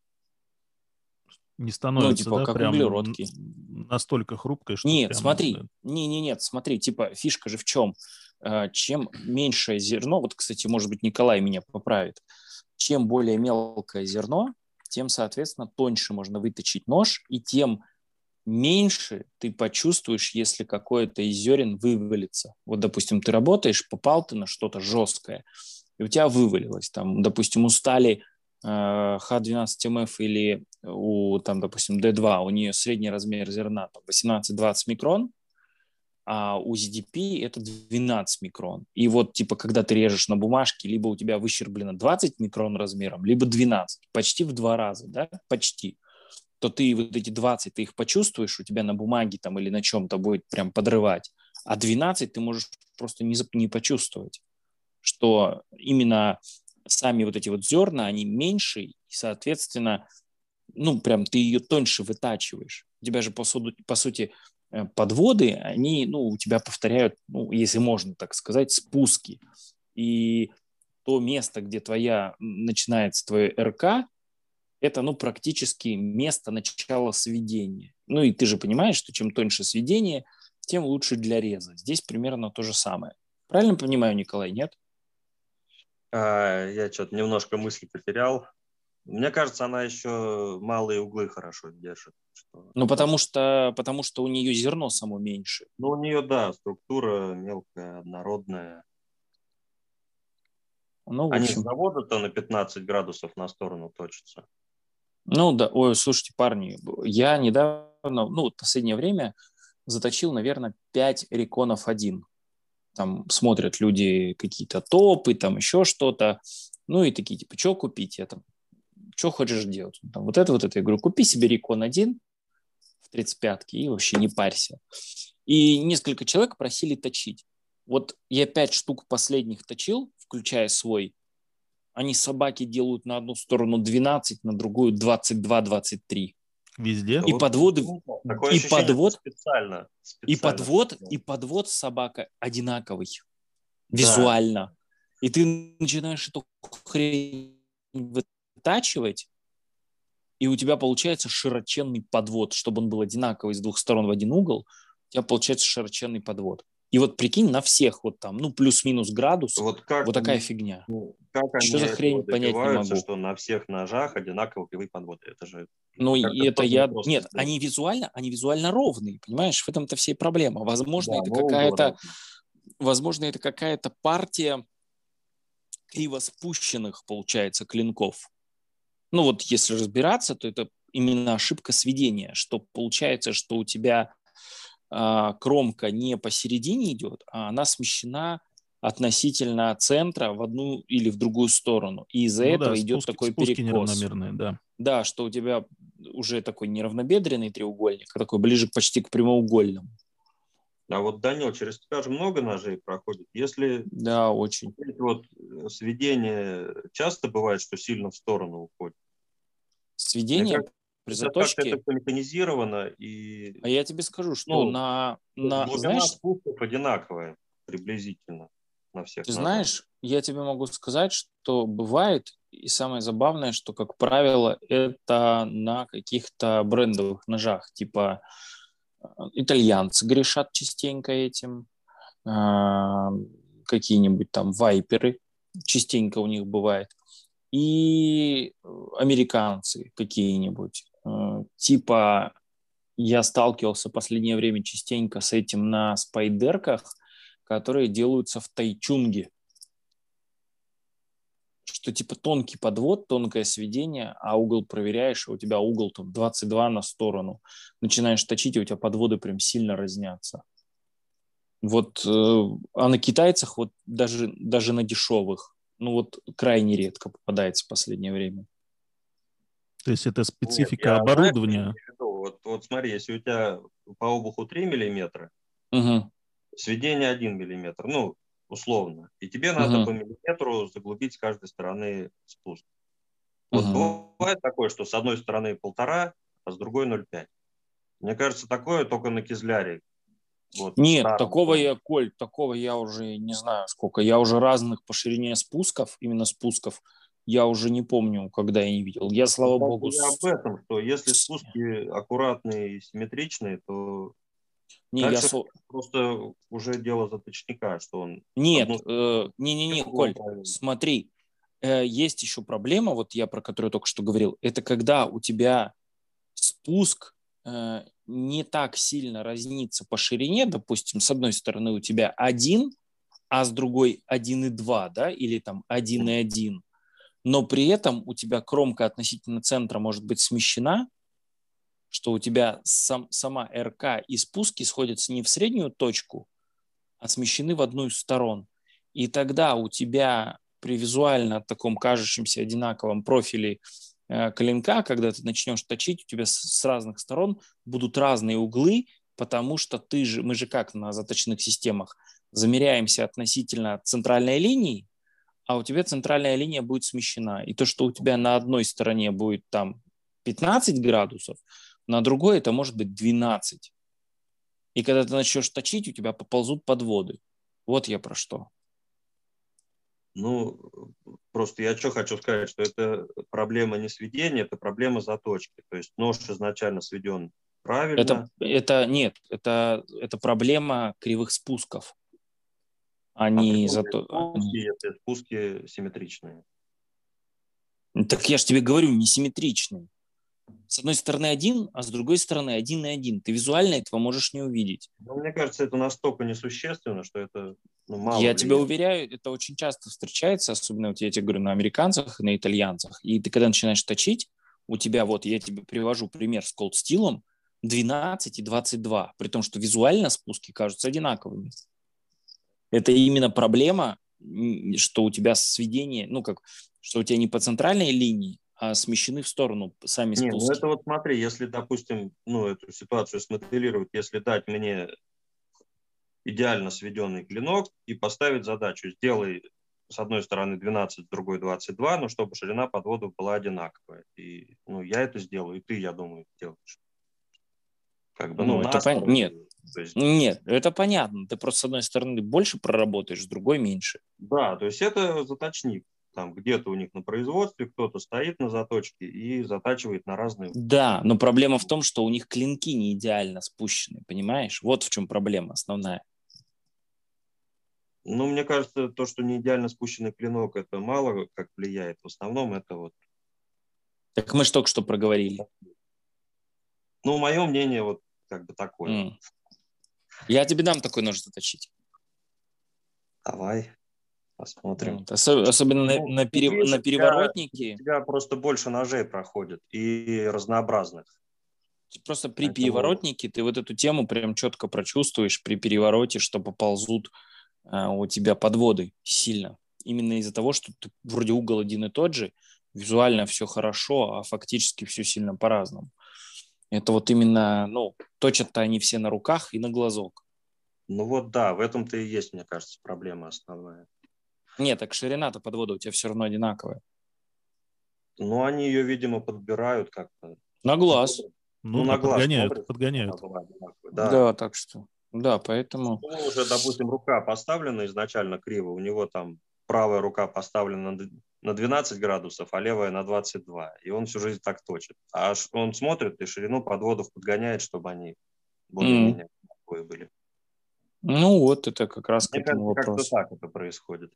Не становится, ну, типа, да, как прям углеродки. настолько хрупкой, что Нет, прям, смотри, не, не, нет, смотри, типа фишка же в чем? А, чем меньшее зерно, вот, кстати, может быть, Николай меня поправит, чем более мелкое зерно, тем, соответственно, тоньше можно выточить нож, и тем меньше ты почувствуешь, если какое-то из зерен вывалится. Вот, допустим, ты работаешь, попал ты на что-то жесткое, и у тебя вывалилось. Там, допустим, у стали э, Х12МФ или у, там, допустим, D2, у нее средний размер зерна 18-20 микрон, а у ZDP это 12 микрон. И вот, типа, когда ты режешь на бумажке, либо у тебя выщерблено 20 микрон размером, либо 12, почти в два раза, да, почти, то ты вот эти 20, ты их почувствуешь, у тебя на бумаге там или на чем-то будет прям подрывать, а 12 ты можешь просто не, не почувствовать что именно сами вот эти вот зерна, они меньше, и, соответственно, ну, прям ты ее тоньше вытачиваешь. У тебя же, по, суду, по сути, э, подводы, они, ну, у тебя повторяют, ну, если можно так сказать, спуски. И то место, где твоя начинается твое РК, это, ну, практически место начала сведения. Ну, и ты же понимаешь, что чем тоньше сведение, тем лучше для реза. Здесь примерно то же самое. Правильно понимаю, Николай, нет? А, я что-то немножко мысли потерял. Мне кажется, она еще малые углы хорошо держит. Что... Ну, потому что, потому что у нее зерно само меньше. Ну, у нее, да, структура мелкая, однородная. Ну, Они общем... с завода-то на 15 градусов на сторону точатся. Ну да, ой, слушайте, парни, я недавно, ну, в последнее время заточил, наверное, 5 реконов один. Там смотрят люди какие-то топы, там еще что-то. Ну и такие, типа, что купить? Я там, что хочешь делать? Там, вот это, вот это. Я говорю, купи себе рекон один в 35-ке и вообще не парься. И несколько человек просили точить. Вот я пять штук последних точил, включая свой. Они собаки делают на одну сторону 12, на другую 22-23. Везде. И подводы, и подвод, специально, специально. И подвод, и подвод собака одинаковый визуально. Да. И ты начинаешь эту хрень вытачивать, и у тебя получается широченный подвод, чтобы он был одинаковый с двух сторон в один угол, у тебя получается широченный подвод. И вот прикинь, на всех вот там, ну, плюс-минус градус, вот, как вот такая они, фигня. Ну, как что за хрень, понять не могу. что на всех ножах одинаковые кривые подводы. Это же... Ну, и это я... Нет, сделать. они визуально, они визуально ровные, понимаешь? В этом-то вся и проблема. Возможно, да, это какая-то... Возможно, это какая-то партия криво спущенных, получается, клинков. Ну, вот если разбираться, то это именно ошибка сведения, что получается, что у тебя кромка не посередине идет, а она смещена относительно центра в одну или в другую сторону. И из-за ну, этого да, идет спуски, такой спуски перекос. да. Да, что у тебя уже такой неравнобедренный треугольник, а такой ближе почти к прямоугольному. А вот, Данил, через тебя же много ножей проходит. Если да, очень. Вот э, сведение часто бывает, что сильно в сторону уходит. Сведение? При заточке... Это механизировано и... А я тебе скажу, что ну, на... на знаешь... спусков одинаковая приблизительно на всех. Ты знаешь, я тебе могу сказать, что бывает, и самое забавное, что, как правило, это на каких-то брендовых ножах, типа э, итальянцы грешат частенько этим, а, какие-нибудь там вайперы частенько у них бывает, и американцы какие-нибудь. Э, типа я сталкивался в последнее время частенько с этим на спайдерках, которые делаются в тайчунге. Что типа тонкий подвод, тонкое сведение, а угол проверяешь, и у тебя угол там 22 на сторону. Начинаешь точить, и у тебя подводы прям сильно разнятся. Вот, э, а на китайцах вот даже, даже на дешевых, ну вот крайне редко попадается в последнее время. То есть это специфика Нет, оборудования. вот, вот смотри, если у тебя по обуху 3 миллиметра, угу. сведение 1 миллиметр, ну, условно, и тебе надо угу. по миллиметру заглубить с каждой стороны спуск. Вот угу. бывает такое, что с одной стороны полтора, а с другой 0,5. Мне кажется, такое только на кизляре. Вот, Нет, старом. такого я, Коль, такого я уже не знаю сколько. Я уже разных по ширине спусков, именно спусков, я уже не помню, когда я не видел. Я, слава ну, богу... Я об этом, что если спуски аккуратные и симметричные, то не, я просто уже дело заточника, что он... Нет, э, не-не-не, Коль, правильно. смотри, э, есть еще проблема, вот я про которую только что говорил, это когда у тебя спуск э, не так сильно разнится по ширине, допустим, с одной стороны у тебя один, а с другой 1,2, да, или там 1,1, но при этом у тебя кромка относительно центра может быть смещена, что у тебя сам, сама РК и спуски сходятся не в среднюю точку, а смещены в одну из сторон. И тогда у тебя при визуально таком кажущемся одинаковом профиле э, клинка, когда ты начнешь точить, у тебя с, разных сторон будут разные углы, потому что ты же, мы же как на заточных системах, замеряемся относительно центральной линии, а у тебя центральная линия будет смещена. И то, что у тебя на одной стороне будет там 15 градусов, на другой это может быть 12. И когда ты начнешь точить, у тебя поползут подводы. Вот я про что. Ну, просто я что хочу сказать, что это проблема не сведения, это проблема заточки. То есть нож изначально сведен правильно. Это, это нет, это, это проблема кривых спусков. Они а зато... Спуски, это спуски симметричные. Так я же тебе говорю, не симметричные. С одной стороны один, а с другой стороны один и один. Ты визуально этого можешь не увидеть. Ну, мне кажется, это настолько несущественно, что это ну, мало. Я влияет. тебя уверяю, это очень часто встречается, особенно вот я тебе говорю на американцах и на итальянцах. И ты когда начинаешь точить, у тебя вот, я тебе привожу пример с Steel, 12 и 22, при том, что визуально спуски кажутся одинаковыми. Это именно проблема, что у тебя сведение, ну как, что у тебя не по центральной линии, а смещены в сторону сами спуски. Не, ну это вот смотри, если, допустим, ну эту ситуацию смоделировать, если дать мне идеально сведенный клинок и поставить задачу, сделай с одной стороны 12, с другой 22, но чтобы ширина подвода была одинаковая. И ну, я это сделаю, и ты, я думаю, сделаешь. Как бы, ну, ну это пон... Нет, есть... нет, это понятно. Ты просто с одной стороны больше проработаешь, с другой меньше. Да, то есть это заточник. Там где-то у них на производстве кто-то стоит на заточке и затачивает на разные... Да, но проблема в том, что у них клинки не идеально спущены, понимаешь? Вот в чем проблема основная. Ну, мне кажется, то, что не идеально спущенный клинок, это мало как влияет. В основном это вот... Так мы же только что проговорили. Ну, мое мнение вот как бы такое. Mm. Я тебе дам такой нож заточить. Давай, посмотрим. Вот. Особ- особенно ну, на, на, пере- на переворотнике. У тебя просто больше ножей проходит и разнообразных. Просто при Поэтому... переворотнике ты вот эту тему прям четко прочувствуешь при перевороте, что поползут а, у тебя подводы сильно. Именно из-за того, что ты, вроде угол один и тот же, визуально все хорошо, а фактически все сильно по-разному. Это вот именно, ну, точат-то они все на руках и на глазок. Ну вот да, в этом-то и есть, мне кажется, проблема основная. Нет, так ширина-то подвода у тебя все равно одинаковая. Ну, они ее, видимо, подбирают как-то. На глаз. Ну, ну на глаз. Подгоняют, смотрят, подгоняют. Да. да, так что, да, поэтому... Ну, уже, допустим, рука поставлена изначально криво, у него там правая рука поставлена на 12 градусов, а левая на 22. И он всю жизнь так точит. А он смотрит и ширину подводов подгоняет, чтобы они более-менее mm. были. Ну вот, это как раз Мне к этому кажется, вопросу. Как-то так это происходит.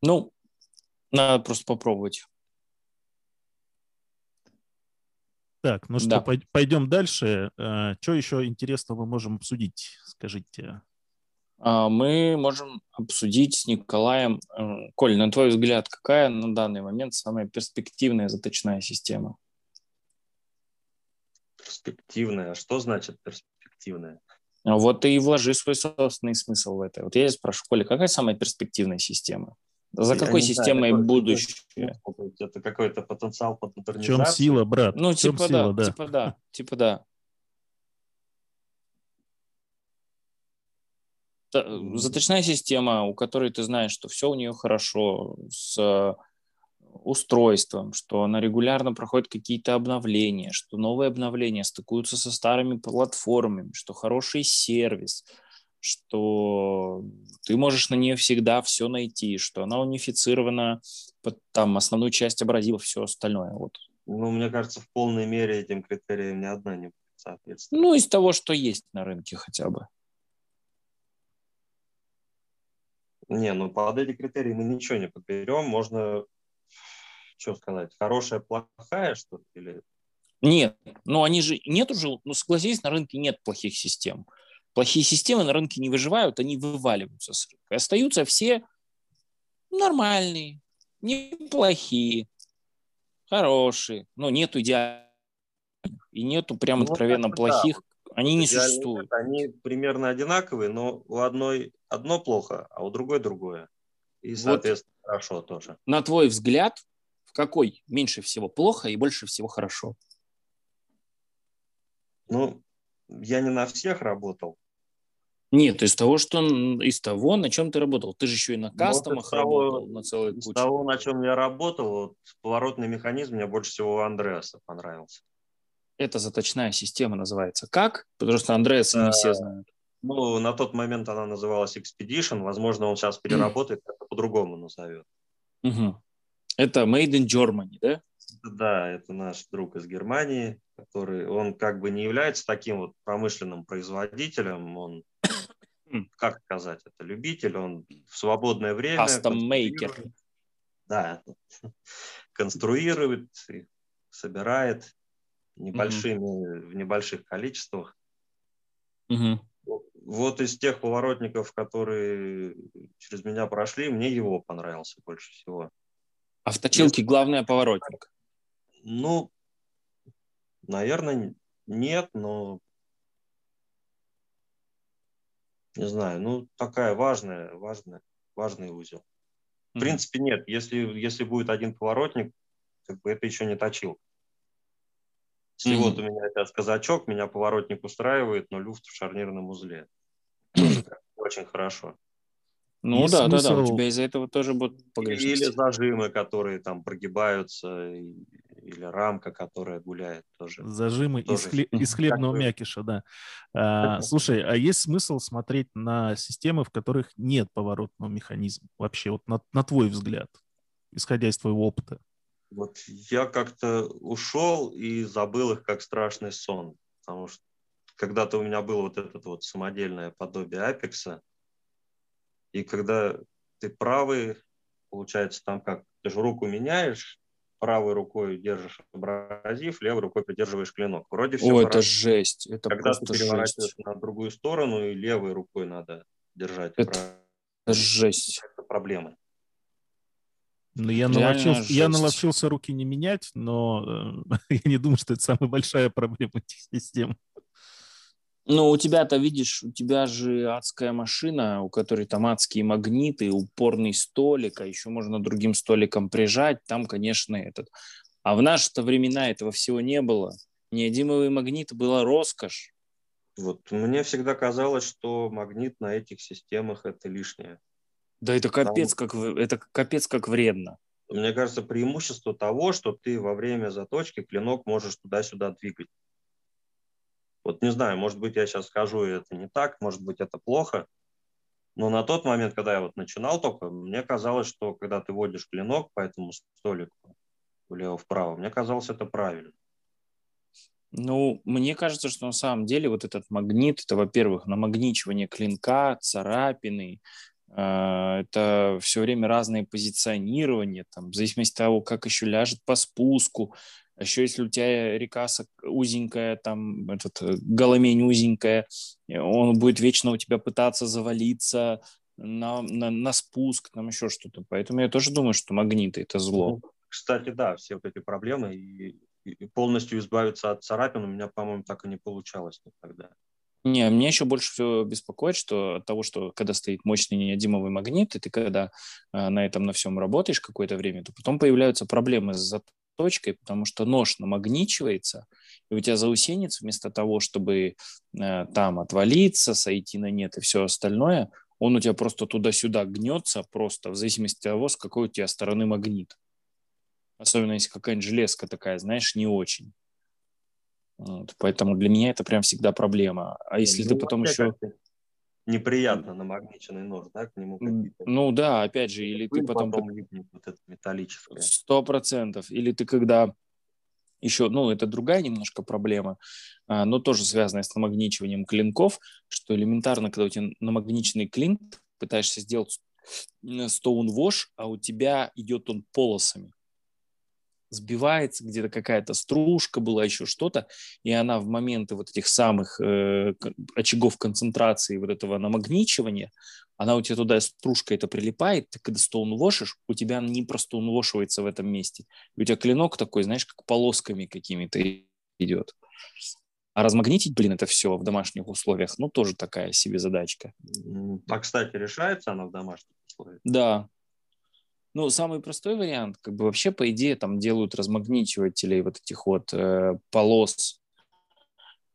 Ну, надо просто попробовать. Так, ну что, да. пойдем дальше. Э, что еще интересного мы можем обсудить? Скажите. А, мы можем обсудить с Николаем. Э, Коль, на твой взгляд, какая на данный момент самая перспективная заточная система? Перспективная? Что значит перспективная? А вот и вложи свой собственный смысл в это. Вот я спрошу, Коля, какая самая перспективная система? За я какой системой знаю, будущее? Это какой-то потенциал под модернизацию. В чем сила, брат? Ну, типа сила, да, да, типа да, типа да. Заточная система, у которой ты знаешь, что все у нее хорошо с э, устройством, что она регулярно проходит какие-то обновления, что новые обновления стыкуются со старыми платформами, что хороший сервис, что ты можешь на нее всегда все найти, что она унифицирована под там основную часть абразива, все остальное. Вот. Ну, мне кажется, в полной мере этим критериям ни одна не будет соответствовать. Ну, из того, что есть на рынке хотя бы. Не, ну под эти критерии мы ничего не подберем. Можно, что сказать, хорошая, плохая, что ли? Или... Нет, ну они же, нет уже, ну согласись, на рынке нет плохих систем. Плохие системы на рынке не выживают, они вываливаются с рынка. Остаются все нормальные, неплохие, хорошие, но нету идеальных. И нету прям ну, откровенно плохих, они не существуют. Они примерно одинаковые, но у одной одно плохо, а у другой другое. И, соответственно, вот хорошо тоже. На твой взгляд, в какой меньше всего плохо и больше всего хорошо? Ну, я не на всех работал. Нет, из того, что из того, на чем ты работал. Ты же еще и на ну, кастомах вот работал, на целой куче. Из того, на чем я работал, вот поворотный механизм мне больше всего у Андреаса понравился. Это заточная система называется. Как? Потому что Андреас не все знают. Ну, на тот момент она называлась Expedition. Возможно, он сейчас переработает, это по-другому назовет. Угу. Это Made in Germany, да? Да, это наш друг из Германии, который, он как бы не является таким вот промышленным производителем, он, хм. как сказать, это любитель, он в свободное время... Custom maker. Да, конструирует, собирает небольшими, угу. в небольших количествах. Угу. Вот из тех поворотников, которые через меня прошли, мне его понравился больше всего. А в точилке главное поворотник? Ну, наверное, нет, но не знаю, ну такая важная, важная, важный узел. В mm-hmm. принципе, нет. Если, если будет один поворотник, как бы это еще не точилка. Если mm-hmm. вот у меня сейчас казачок, меня поворотник устраивает, но люфт в шарнирном узле. Очень хорошо. Ну Есть да, смысл... да, да, у тебя из-за этого тоже будут погрешности. Или зажимы, которые там прогибаются, или рамка, которая гуляет тоже. Зажимы тоже. Из, хле... из хлебного как мякиша, да. А, слушай, а есть смысл смотреть на системы, в которых нет поворотного механизма? Вообще, вот на, на твой взгляд, исходя из твоего опыта. Вот я как-то ушел и забыл их как страшный сон, потому что когда-то у меня было вот это вот самодельное подобие Апекса, и когда ты правый, получается там как, ты же руку меняешь, правой рукой держишь абразив, левой рукой придерживаешь клинок. Вроде все О, это жесть. Это Когда ты переворачиваешь жесть. на другую сторону, и левой рукой надо держать. Это, это жесть. Это проблема. Ну, я, наловчился, я наловчился руки не менять, но э, я не думаю, что это самая большая проблема этих систем. Ну, у тебя-то, видишь, у тебя же адская машина, у которой там адские магниты, упорный столик, а еще можно другим столиком прижать, там, конечно, этот. А в наши-то времена этого всего не было. Неодимовый магнит была роскошь. Вот мне всегда казалось, что магнит на этих системах это лишнее. Да это капец, Там... как, это капец как вредно. Мне кажется, преимущество того, что ты во время заточки клинок можешь туда-сюда двигать. Вот не знаю, может быть, я сейчас скажу, и это не так, может быть, это плохо, но на тот момент, когда я вот начинал только, мне казалось, что когда ты водишь клинок по этому столику влево-вправо, мне казалось это правильно. Ну, мне кажется, что на самом деле вот этот магнит, это, во-первых, намагничивание клинка, царапины, это все время разные позиционирования, там, в зависимости от того, как еще ляжет по спуску, а еще если у тебя река узенькая, там этот э, голомень узенькая, он будет вечно у тебя пытаться завалиться на, на, на спуск, там еще что-то. Поэтому я тоже думаю, что магниты – это зло. Ну, кстати, да, все вот эти проблемы, и, и полностью избавиться от царапин у меня, по-моему, так и не получалось никогда. Не, мне еще больше всего беспокоит, что от того, что когда стоит мощный неодимовый магнит, и ты когда э, на этом на всем работаешь какое-то время, то потом появляются проблемы с точкой, потому что нож намагничивается, и у тебя заусенец вместо того, чтобы э, там отвалиться, сойти на нет и все остальное, он у тебя просто туда-сюда гнется, просто в зависимости от того, с какой у тебя стороны магнит. Особенно если какая-нибудь железка такая, знаешь, не очень. Вот, поэтому для меня это прям всегда проблема. А если ну, ты потом еще неприятно намагниченный нож, да, к нему Ну да, опять же, или ты потом... потом вот это металлическое. Сто процентов. Или ты когда еще, ну, это другая немножко проблема, а, но тоже связанная с намагничиванием клинков, что элементарно, когда у тебя намагниченный клин, пытаешься сделать stone wash, а у тебя идет он полосами сбивается, где-то какая-то стружка была, еще что-то, и она в моменты вот этих самых э, очагов концентрации вот этого намагничивания, она у тебя туда стружка это прилипает, ты когда стоунвошишь, у тебя не просто унвошивается в этом месте, и у тебя клинок такой, знаешь, как полосками какими-то идет. А размагнитить, блин, это все в домашних условиях, ну, тоже такая себе задачка. А, кстати, решается она в домашних условиях? Да, ну, самый простой вариант, как бы вообще, по идее, там делают размагничиватели вот этих вот э, полос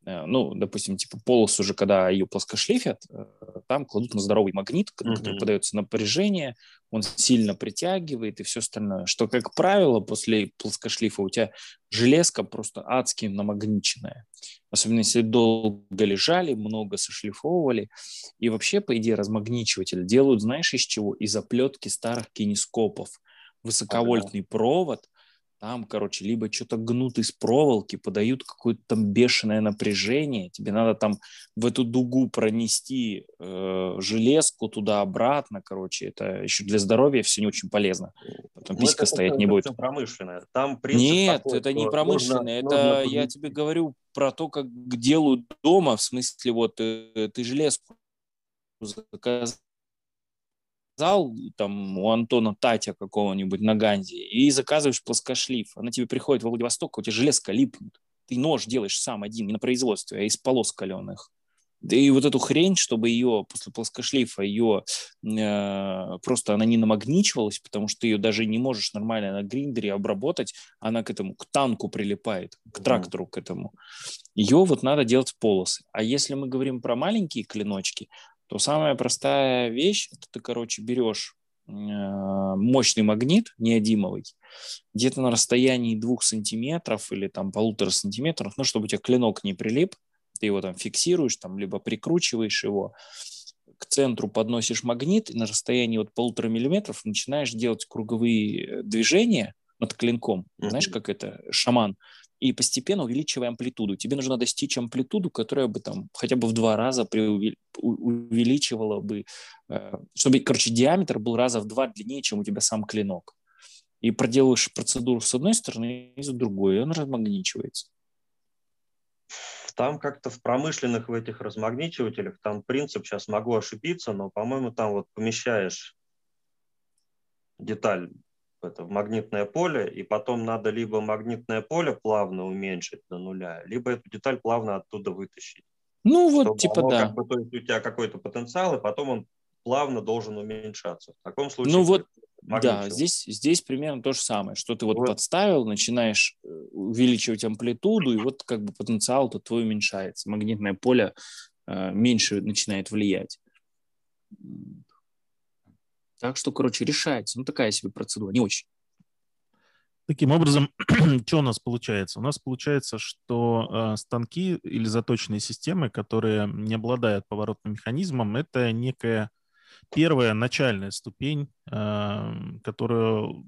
ну, допустим, типа полосу уже, когда ее плоскошлифят, э, там кладут на здоровый магнит, mm-hmm. который подается напряжение, он сильно притягивает и все остальное. Что, как правило, после плоскошлифа у тебя железка просто адски намагниченная. Особенно если долго лежали, много сошлифовывали. И вообще, по идее, размагничиватель делают, знаешь, из чего? Из оплетки старых кинескопов. Высоковольтный ага. провод, там, короче, либо что-то гнут из проволоки, подают какое-то там бешеное напряжение, тебе надо там в эту дугу пронести э, железку туда-обратно, короче, это еще для здоровья все не очень полезно. Потом ну, писька стоять не будет. промышленное. Там Нет, такой, это не промышленное, нужно, это нужно я тебе говорю про то, как делают дома, в смысле вот э, ты железку заказал, зал там у Антона Татя какого-нибудь на Ганзе и заказываешь плоскошлиф. Она тебе приходит в Владивосток, у тебя железка липнет. Ты нож делаешь сам один, не на производстве, а из полос каленых. Да и вот эту хрень, чтобы ее после плоскошлифа, ее э, просто она не намагничивалась, потому что ты ее даже не можешь нормально на гриндере обработать, она к этому, к танку прилипает, к трактору к этому. Ее вот надо делать полосы. А если мы говорим про маленькие клиночки, то самая простая вещь, это ты, короче, берешь э, мощный магнит неодимовый, где-то на расстоянии двух сантиметров или там полутора сантиметров, ну, чтобы у тебя клинок не прилип, ты его там фиксируешь, там, либо прикручиваешь его, к центру подносишь магнит, и на расстоянии вот полутора миллиметров начинаешь делать круговые э, движения над клинком. Mm-hmm. Знаешь, как это шаман и постепенно увеличивая амплитуду. Тебе нужно достичь амплитуду, которая бы там хотя бы в два раза увеличивала бы, э, чтобы, короче, диаметр был раза в два длиннее, чем у тебя сам клинок. И проделываешь процедуру с одной стороны и с другой, и он размагничивается. Там как-то в промышленных в этих размагничивателях, там принцип, сейчас могу ошибиться, но, по-моему, там вот помещаешь деталь это, в магнитное поле, и потом надо либо магнитное поле плавно уменьшить до нуля, либо эту деталь плавно оттуда вытащить. Ну вот, типа оно, да. Как бы, то есть у тебя какой-то потенциал, и потом он плавно должен уменьшаться. В таком случае... Ну вот, да, здесь, здесь примерно то же самое, что ты вот, вот подставил, начинаешь э, увеличивать амплитуду, и вот как бы потенциал-то твой уменьшается. Магнитное поле э, меньше начинает влиять. Так что, короче, решается. Ну, такая себе процедура, не очень. Таким образом, что у нас получается? У нас получается, что э, станки или заточенные системы, которые не обладают поворотным механизмом, это некая первая начальная ступень, э, которую,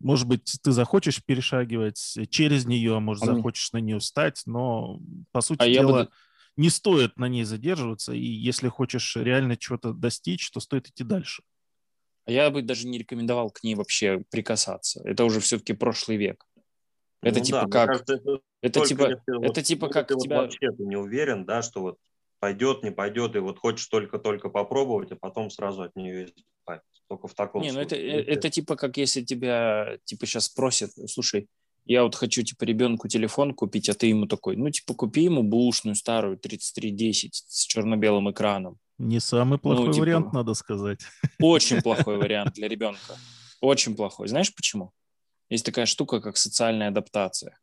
может быть, ты захочешь перешагивать через нее, может, захочешь на нее встать, но, по сути а дела, бы не стоит на ней задерживаться, и если хочешь реально чего-то достичь, то стоит идти дальше. А я бы даже не рекомендовал к ней вообще прикасаться. Это уже все-таки прошлый век. Это ну, типа да, как... Кажется, это, это типа, это вот, типа как ты тебя... Вот вообще ты не уверен, да, что вот пойдет, не пойдет, и вот хочешь только-только попробовать, а потом сразу от нее избавиться. Только в таком Не, случае. ну это, это типа как если тебя типа сейчас спросят, слушай, я вот хочу, типа, ребенку телефон купить, а ты ему такой, ну, типа, купи ему бушную старую 3310 с черно-белым экраном. Не самый плохой ну, типа, вариант, надо сказать. Очень плохой вариант для ребенка. Очень плохой. Знаешь почему? Есть такая штука, как социальная адаптация.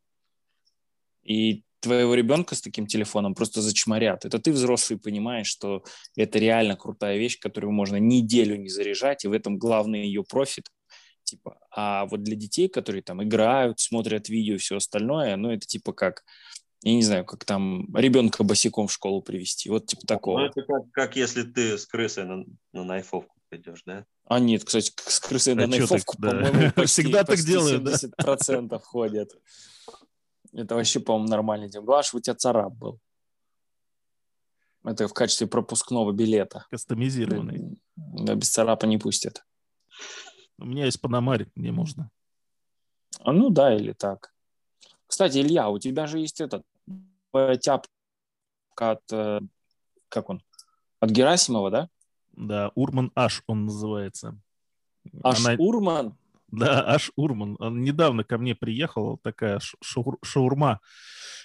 И твоего ребенка с таким телефоном просто зачморят. Это ты, взрослый, понимаешь, что это реально крутая вещь, которую можно неделю не заряжать, и в этом главный ее профит типа. А вот для детей, которые там играют, смотрят видео и все остальное, ну, это типа как, я не знаю, как там ребенка босиком в школу привести, вот типа такого. Ну, это как, как если ты с крысой на, на найфовку пойдешь, да? А нет, кстати, с крысой а на найфовку, так, по-моему, да. почти, Всегда почти так делают, 70% да? ходят. Это вообще, по-моему, нормальный день. Главное, у тебя царап был. Это в качестве пропускного билета. Кастомизированный. Да, без царапа не пустят. У меня есть Панамарик, мне можно. А, ну да, или так. Кстати, Илья, у тебя же есть этот тяпка от, э, как он, от Герасимова, да? Да, Урман Аш он называется. Аш Она... Урман? Да, Аш Урман. Он недавно ко мне приехал, такая шаур... шаурма.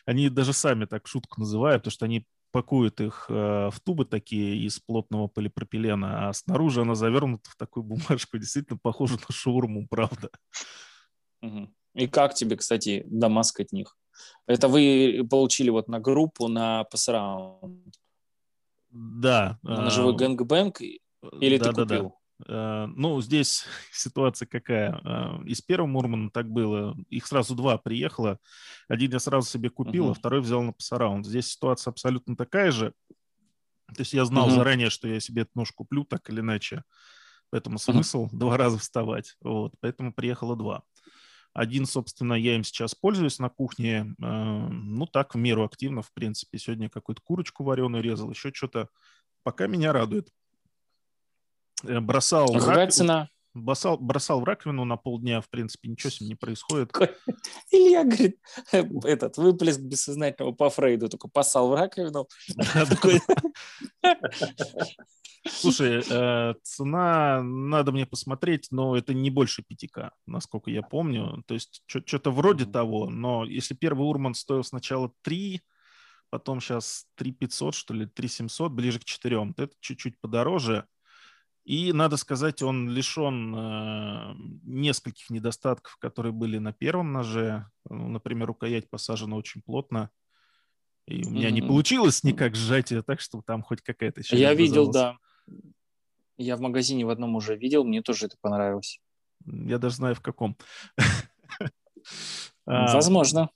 Они даже сами так шутку называют, потому что они пакуют их э, в тубы такие из плотного полипропилена, а снаружи она завернута в такую бумажку, действительно похожа на шаурму, правда. И как тебе, кстати, Дамаск от них? Это вы получили вот на группу на passaround? Да. На ножевой gangbang? Или да, ты купил? Да, да. Э, ну, здесь ситуация какая. Э, из первого Мурмана так было. Их сразу два приехало. Один я сразу себе купил, uh-huh. а второй взял на пасараунд. Здесь ситуация абсолютно такая же. То есть я знал uh-huh. заранее, что я себе эту нож куплю, так или иначе. Поэтому смысл uh-huh. два раза вставать. Вот. Поэтому приехало два. Один, собственно, я им сейчас пользуюсь на кухне. Э, ну, так, в меру активно, в принципе. Сегодня какую-то курочку вареную резал, еще что-то. Пока меня радует. Э, бросал... А какая цена? Бросал, бросал в раковину на полдня, в принципе, ничего с ним не происходит. Илья говорит, этот выплеск бессознательного по Фрейду, только посал в раковину. Слушай, э, цена, надо мне посмотреть, но это не больше 5К, насколько я помню. То есть что-то вроде того, но если первый Урман стоил сначала 3, потом сейчас 3 500, что ли, 3 700, ближе к 4, то это чуть-чуть подороже. И, надо сказать, он лишен э, нескольких недостатков, которые были на первом ноже. Ну, например, рукоять посажена очень плотно. И у меня mm-hmm. не получилось никак сжать ее так, чтобы там хоть какая-то еще... Я видел, да. Я в магазине в одном уже видел, мне тоже это понравилось. Я даже знаю, в каком. А, Возможно.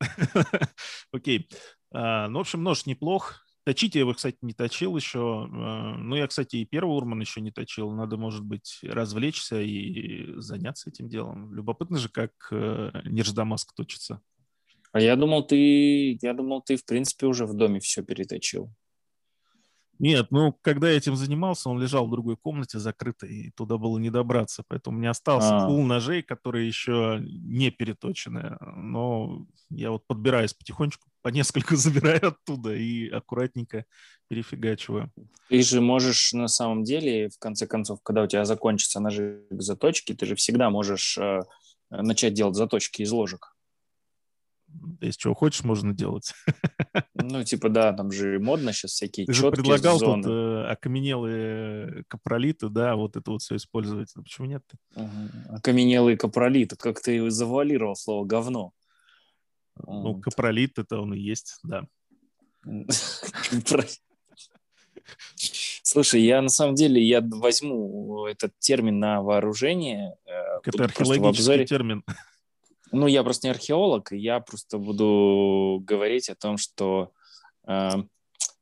Окей. А, ну, в общем, нож неплох. Точить я его, кстати, не точил еще. А, ну, я, кстати, и первый Урман еще не точил. Надо, может быть, развлечься и заняться этим делом. Любопытно же, как э, Нерждамаск точится. А я думал, ты, я думал, ты, в принципе, уже в доме все переточил. Нет, ну, когда я этим занимался, он лежал в другой комнате закрытой, и туда было не добраться. Поэтому у меня остался а. пул ножей, которые еще не переточены. Но я вот подбираюсь потихонечку, по несколько забираю оттуда и аккуратненько перефигачиваю. Ты же можешь на самом деле, в конце концов, когда у тебя закончатся ножи заточки, ты же всегда можешь э, начать делать заточки из ложек. Если чего хочешь, можно делать. Ну, типа, да, там же модно сейчас всякие Ты же предлагал зоны. тут э, окаменелые капролиты, да, вот это вот все использовать. Ну, почему нет Угу. Окаменелые капролиты. Как ты завуалировал слово «говно». Ну, капролит это он и есть, да. Слушай, я на самом деле я возьму этот термин на вооружение. Э, это археологический термин. Ну, я просто не археолог, я просто буду говорить о том, что э,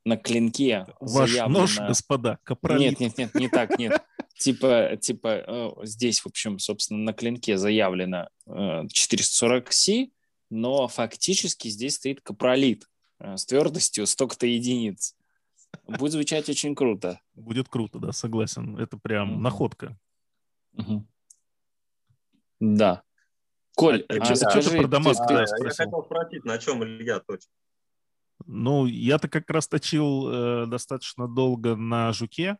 на клинке Ваш заявлено... нож, господа, капролит. Нет, нет, нет, не так, нет. Типа, типа э, здесь, в общем, собственно, на клинке заявлено э, 440C, но фактически здесь стоит капролит э, с твердостью столько-то единиц. Будет звучать очень круто. Будет круто, да, согласен. Это прям mm-hmm. находка. Mm-hmm. Да. Коль, а, а, что ты про Дамаск ты, а, Я хотел спросить, на чем Илья точно? Ну, я-то как раз точил э, достаточно долго на жуке.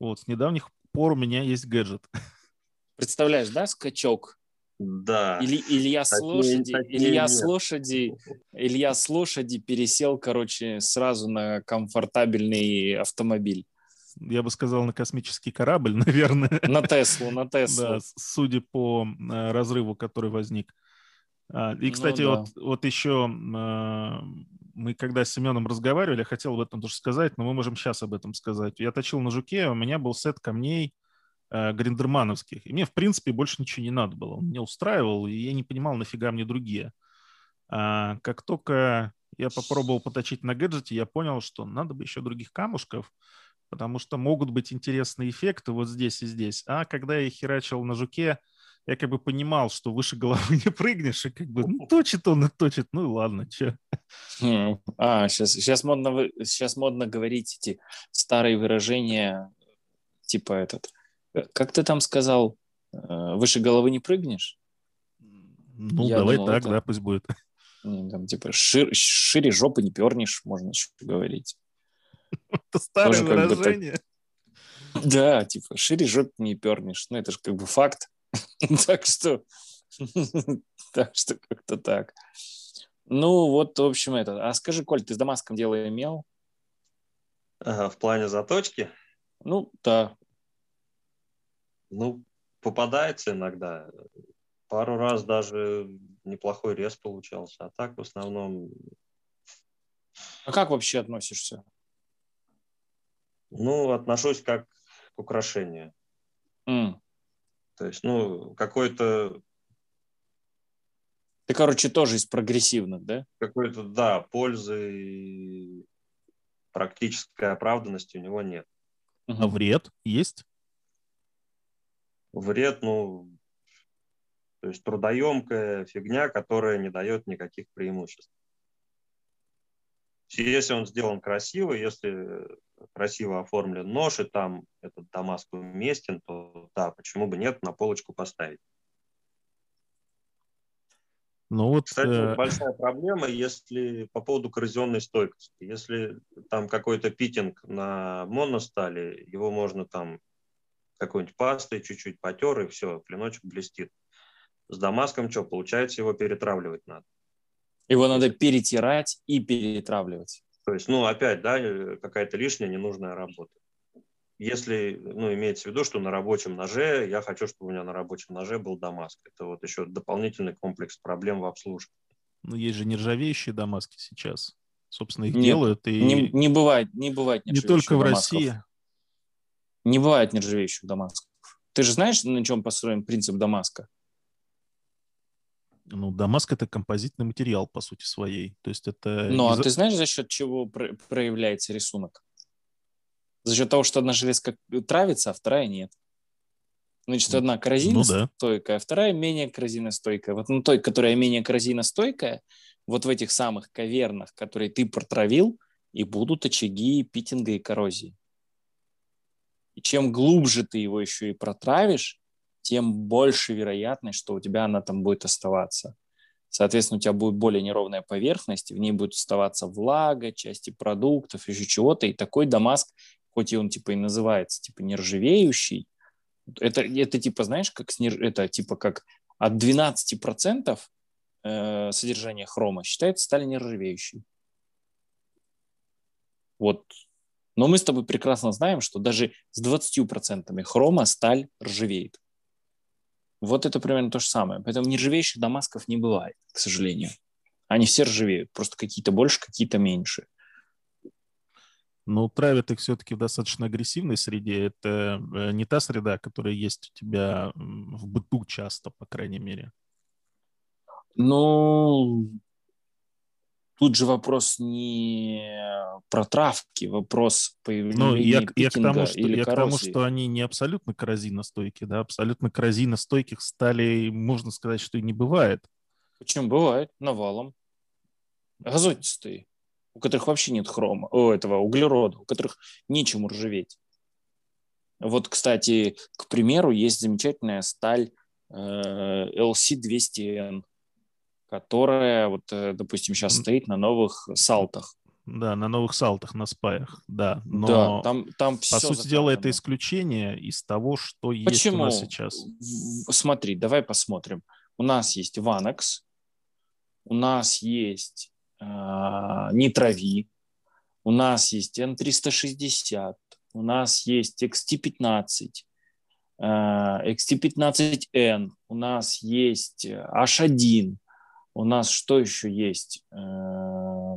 Вот, с недавних пор у меня есть гаджет. Представляешь, да, скачок? Да. Или Илья с лошади, Илья с лошади, Илья с лошади пересел, короче, сразу на комфортабельный автомобиль я бы сказал, на космический корабль, наверное. На Теслу, на Теслу. Да, судя по э, разрыву, который возник. А, и, кстати, ну, да. вот, вот еще а, мы когда с Семеном разговаривали, я хотел об этом тоже сказать, но мы можем сейчас об этом сказать. Я точил на жуке, у меня был сет камней э, гриндермановских, и мне, в принципе, больше ничего не надо было. Он меня устраивал, и я не понимал, нафига мне другие. А, как только я попробовал поточить на гаджете, я понял, что надо бы еще других камушков, потому что могут быть интересные эффекты вот здесь и здесь. А когда я херачил на жуке, я как бы понимал, что выше головы не прыгнешь, и как бы ну, точит он и точит, ну ладно, что. Хм. А, сейчас, сейчас, модно, сейчас модно говорить эти старые выражения, типа этот, э, как ты там сказал, э, выше головы не прыгнешь? Ну, я давай думал, так, это... да, пусть будет. Там, типа, шир, шире жопы не пернешь, можно еще говорить. Это старое выражение. Да, типа, шире жопу не пернешь. Ну, это же как бы факт. так что, так что как-то так. Ну, вот, в общем, это. А скажи, Коль, ты с Дамаском дело имел? Ага, в плане заточки? Ну, да. Ну, попадается иногда. Пару раз даже неплохой рез получался. А так в основном... А как вообще относишься? Ну, отношусь как к украшению. Mm. То есть, ну, какой-то... Ты, короче, тоже из прогрессивных, да? Какой-то, да, пользы и практической оправданности у него нет. А вред есть? Вред, ну, то есть трудоемкая фигня, которая не дает никаких преимуществ. Если он сделан красиво, если красиво оформлен нож, и там этот Дамаск уместен, то да, почему бы нет, на полочку поставить. Ну вот, Кстати, э... большая проблема, если по поводу коррозионной стойкости. Если там какой-то питинг на моностали, его можно там какой-нибудь пастой чуть-чуть потер, и все, клиночек блестит. С Дамаском что, получается, его перетравливать надо. Его надо перетирать и перетравливать. То есть, ну, опять, да, э, какая-то лишняя ненужная работа. Если, ну, имеется в виду, что на рабочем ноже, я хочу, чтобы у меня на рабочем ноже был Дамаск. Это вот еще дополнительный комплекс проблем в обслуживании. Ну, есть же нержавеющие Дамаски сейчас. Собственно, их Нет, делают. И... Не, не бывает, не бывает Не только в Дамасков. России. Не бывает нержавеющих Дамасков. Ты же знаешь, на чем построен принцип Дамаска? Ну, Дамаск это композитный материал по сути своей. То есть это... Ну, а ты знаешь, за счет чего проявляется рисунок? За счет того, что одна железка травится, а вторая нет. Значит, одна коррозиностойкая, ну, да. а вторая менее коррозиностойкая. Вот на той, которая менее коррозиностойкая, вот в этих самых кавернах, которые ты протравил, и будут очаги питинга и коррозии. И чем глубже ты его еще и протравишь, тем больше вероятность, что у тебя она там будет оставаться. Соответственно, у тебя будет более неровная поверхность, в ней будет оставаться влага, части продуктов, еще чего-то. И такой Дамаск, хоть и он типа и называется типа нержавеющий, это, это типа, знаешь, как снеж... это типа как от 12% э, содержания хрома считается сталь нержавеющей. Вот. Но мы с тобой прекрасно знаем, что даже с 20% хрома сталь ржавеет. Вот это примерно то же самое. Поэтому нержавеющих Дамасков не бывает, к сожалению. Они все ржавеют, просто какие-то больше, какие-то меньше. Но травят их все-таки в достаточно агрессивной среде. Это э, не та среда, которая есть у тебя в быту часто, по крайней мере. Ну, тут же вопрос не про травки, вопрос появления ну, я, я к тому, что, или я к тому, что они не абсолютно коррозиностойкие, да, абсолютно коррозиностойких стали, можно сказать, что и не бывает. Почему бывает? Навалом. Газотистые, у которых вообще нет хрома, о, этого углерода, у которых нечем ржаветь. Вот, кстати, к примеру, есть замечательная сталь э, LC200N которая, вот, э, допустим, сейчас стоит на новых салтах. Да, на новых салтах, на спаях, да. Но, да, там, там по сути заказано. дела, это исключение из того, что Почему? есть у нас сейчас. Смотри, давай посмотрим. У нас есть Vanax, у нас есть э, Нитрови, у нас есть N360, у нас есть XT15, э, XT15N, у нас есть H1, у нас что еще есть? Э,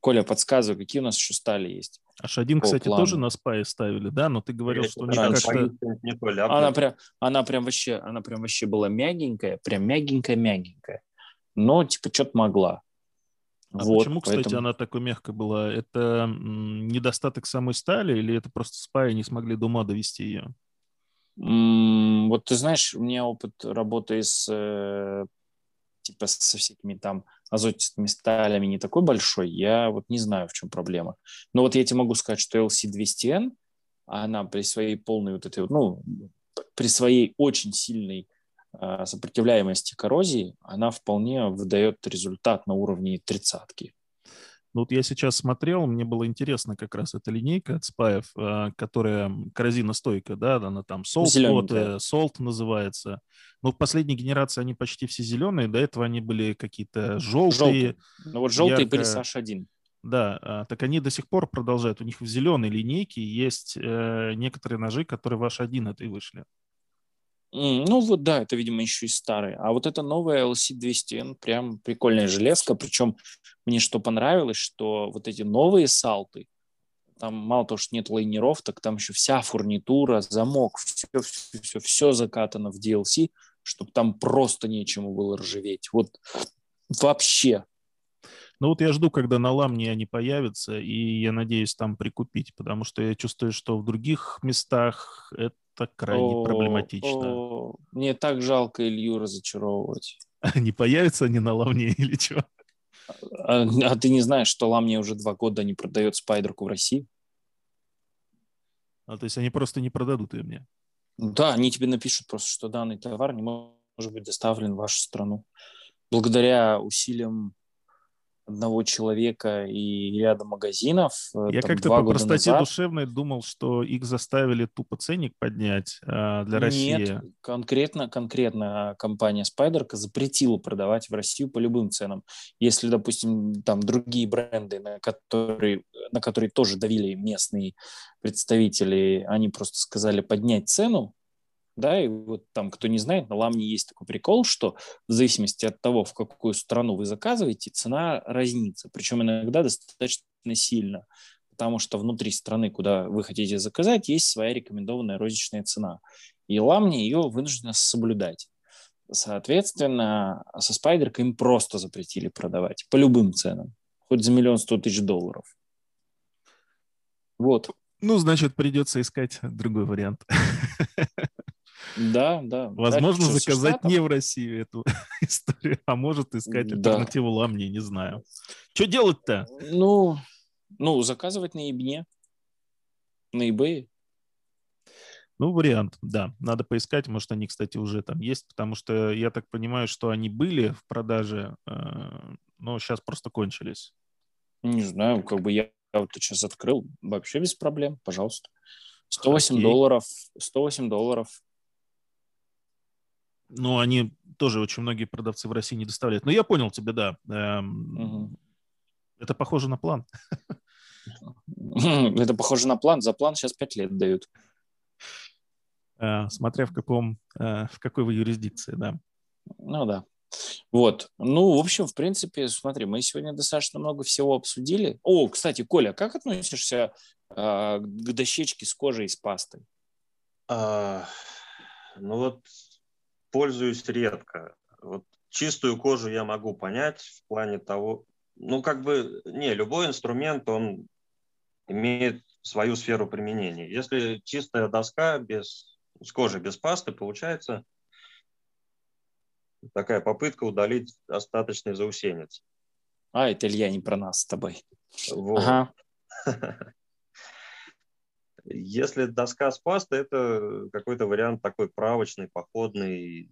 Коля, подсказывай, какие у нас еще стали есть? H1, кстати, плану. тоже на спае ставили, да? Но ты говорил, что у них как-то... Она прям, она прям вообще, она прям вообще была мягенькая, прям мягенькая-мягенькая. Но, типа, что-то могла. А вот, почему, поэтому... кстати, она такой мягкая была? Это недостаток самой стали или это просто спаи не смогли до ума довести ее? Вот ты знаешь, у меня опыт работы с э, типа со всякими там азотистыми сталями не такой большой, я вот не знаю, в чем проблема. Но вот я тебе могу сказать, что LC200N, она при своей полной вот этой, ну, при своей очень сильной э, сопротивляемости коррозии, она вполне выдает результат на уровне тридцатки. Ну вот я сейчас смотрел, мне было интересно как раз эта линейка от спаев, а, которая коррозиностойкая, да, она там Salt, э, Salt называется. Но в последней генерации они почти все зеленые, до этого они были какие-то желтые. желтые. Ну вот желтые ярко... были с H1. Да, а, так они до сих пор продолжают. У них в зеленой линейке есть э, некоторые ножи, которые в H1 этой вышли. Ну вот да, это, видимо, еще и старый. А вот это новая LC200N, прям прикольная железка. Причем мне что понравилось, что вот эти новые салты, там мало того, что нет лайнеров, так там еще вся фурнитура, замок, все, все, все, все закатано в DLC, чтобы там просто нечему было ржаветь. Вот вообще. Ну вот я жду, когда на ламне они появятся, и я надеюсь там прикупить, потому что я чувствую, что в других местах это крайне о, проблематично. О, мне так жалко Илью разочаровывать. Не появятся они на ламне или что? А, а ты не знаешь, что ламне уже два года не продает спайдерку в России? А то есть они просто не продадут ее мне? Да, они тебе напишут просто, что данный товар не может быть доставлен в вашу страну. Благодаря усилиям одного человека и ряда магазинов. Э, Я как-то по простоте назад. душевной думал, что их заставили тупо ценник поднять а, для России. Нет, конкретно, конкретно компания Спайдерка запретила продавать в Россию по любым ценам. Если, допустим, там другие бренды, на которые, на которые тоже давили местные представители, они просто сказали поднять цену, да, и вот там, кто не знает, на ламне есть такой прикол, что в зависимости от того, в какую страну вы заказываете, цена разнится, причем иногда достаточно сильно, потому что внутри страны, куда вы хотите заказать, есть своя рекомендованная розничная цена, и ламне ее вынуждена соблюдать. Соответственно, со спайдеркой им просто запретили продавать по любым ценам, хоть за миллион сто тысяч долларов. Вот. Ну, значит, придется искать другой вариант. Да, да. Возможно, да, заказать не в России эту историю, а может искать да. альтернативу ламне, не знаю. Что делать-то? Ну, ну, заказывать на eBay. На eBay. Ну, вариант, да. Надо поискать, может, они, кстати, уже там есть, потому что я так понимаю, что они были в продаже, э, но сейчас просто кончились. Не знаю, как бы я вот сейчас открыл, вообще без проблем, пожалуйста. 108 Окей. долларов, 108 долларов ну, они тоже очень многие продавцы в России не доставляют. Но я понял тебя, да. Эм, угу. Это похоже на план. Это похоже на план. За план сейчас пять лет дают. Э, смотря в каком, э, в какой вы юрисдикции, да. Ну да. Вот. Ну, в общем, в принципе, смотри, мы сегодня достаточно много всего обсудили. О, кстати, Коля, как относишься э, к дощечке с кожей и с пастой? А, ну вот пользуюсь редко. Вот чистую кожу я могу понять в плане того, ну как бы, не, любой инструмент, он имеет свою сферу применения. Если чистая доска без, с кожей без пасты, получается такая попытка удалить остаточный заусенец. А, это Илья не про нас с тобой. Вот. Ага. Если доска с пастой, это какой-то вариант такой правочный, походный.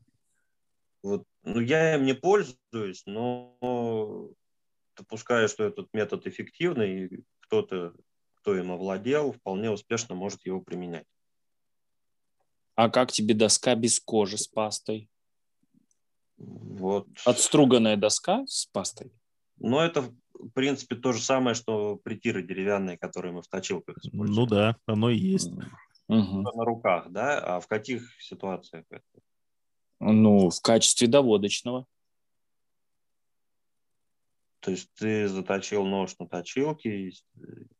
Вот. Ну, я им не пользуюсь, но допускаю, что этот метод эффективный, и кто-то, кто им овладел, вполне успешно может его применять. А как тебе доска без кожи с пастой? Вот. Отструганная доска с пастой? Ну, это в принципе, то же самое, что притиры деревянные, которые мы в точилках используем. Ну да, оно и есть. Угу. На руках, да? А в каких ситуациях это? Ну, в качестве доводочного. То есть ты заточил нож на точилке,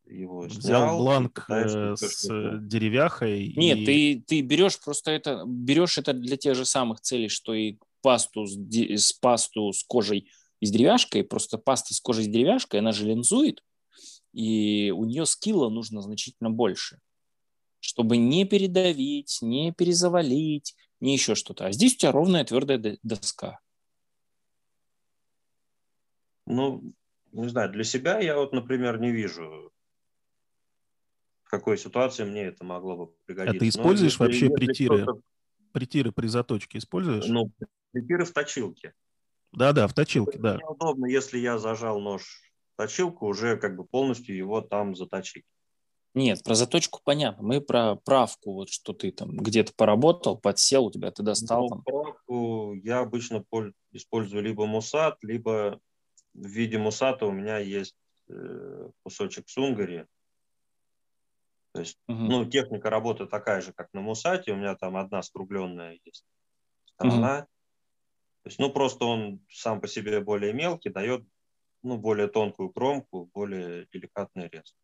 его взял снял, бланк э, с деревяхой. Нет, и... ты, ты берешь просто это, берешь это для тех же самых целей, что и пасту с, с пасту с кожей из деревяшкой, просто паста с кожей из деревяшкой, она же линзует, и у нее скилла нужно значительно больше, чтобы не передавить, не перезавалить, не еще что-то. А здесь у тебя ровная твердая доска. Ну, не знаю, для себя я вот, например, не вижу, в какой ситуации мне это могло бы пригодиться. А ты используешь Но, вообще притиры? Притиры при заточке используешь? Ну, притиры в точилке. Да-да, в точилке, да. Неудобно, если я зажал нож в точилку, уже как бы полностью его там заточить. Нет, про заточку понятно. Мы про правку, вот что ты там где-то поработал, подсел, у тебя ты достал. Ну, там. правку я обычно использую либо мусат, либо в виде мусата у меня есть э, кусочек сунгари. То есть, угу. ну, техника работы такая же, как на Мусате. У меня там одна скругленная есть сторона. Угу. То есть, ну, просто он сам по себе более мелкий, дает ну, более тонкую кромку, более деликатный рез.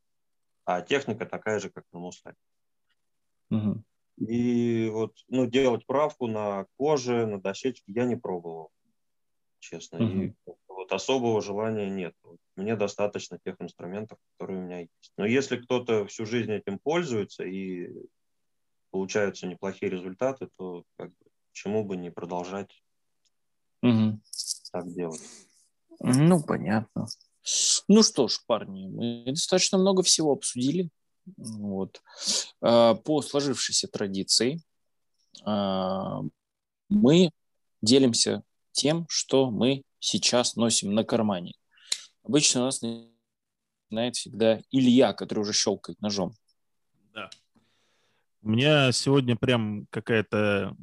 А техника такая же, как на Мусате. Угу. И вот, ну, делать правку на коже, на дощечке я не пробовал, честно. Угу. И вот особого желания нет. Мне достаточно тех инструментов, которые у меня есть. Но если кто-то всю жизнь этим пользуется и получаются неплохие результаты, то как бы, почему бы не продолжать угу. так делать? Ну, понятно. Ну что ж, парни, мы достаточно много всего обсудили. Вот. А, по сложившейся традиции а, мы делимся тем, что мы сейчас носим на кармане. Обычно у нас начинает всегда Илья, который уже щелкает ножом. Да. У меня сегодня прям какая-то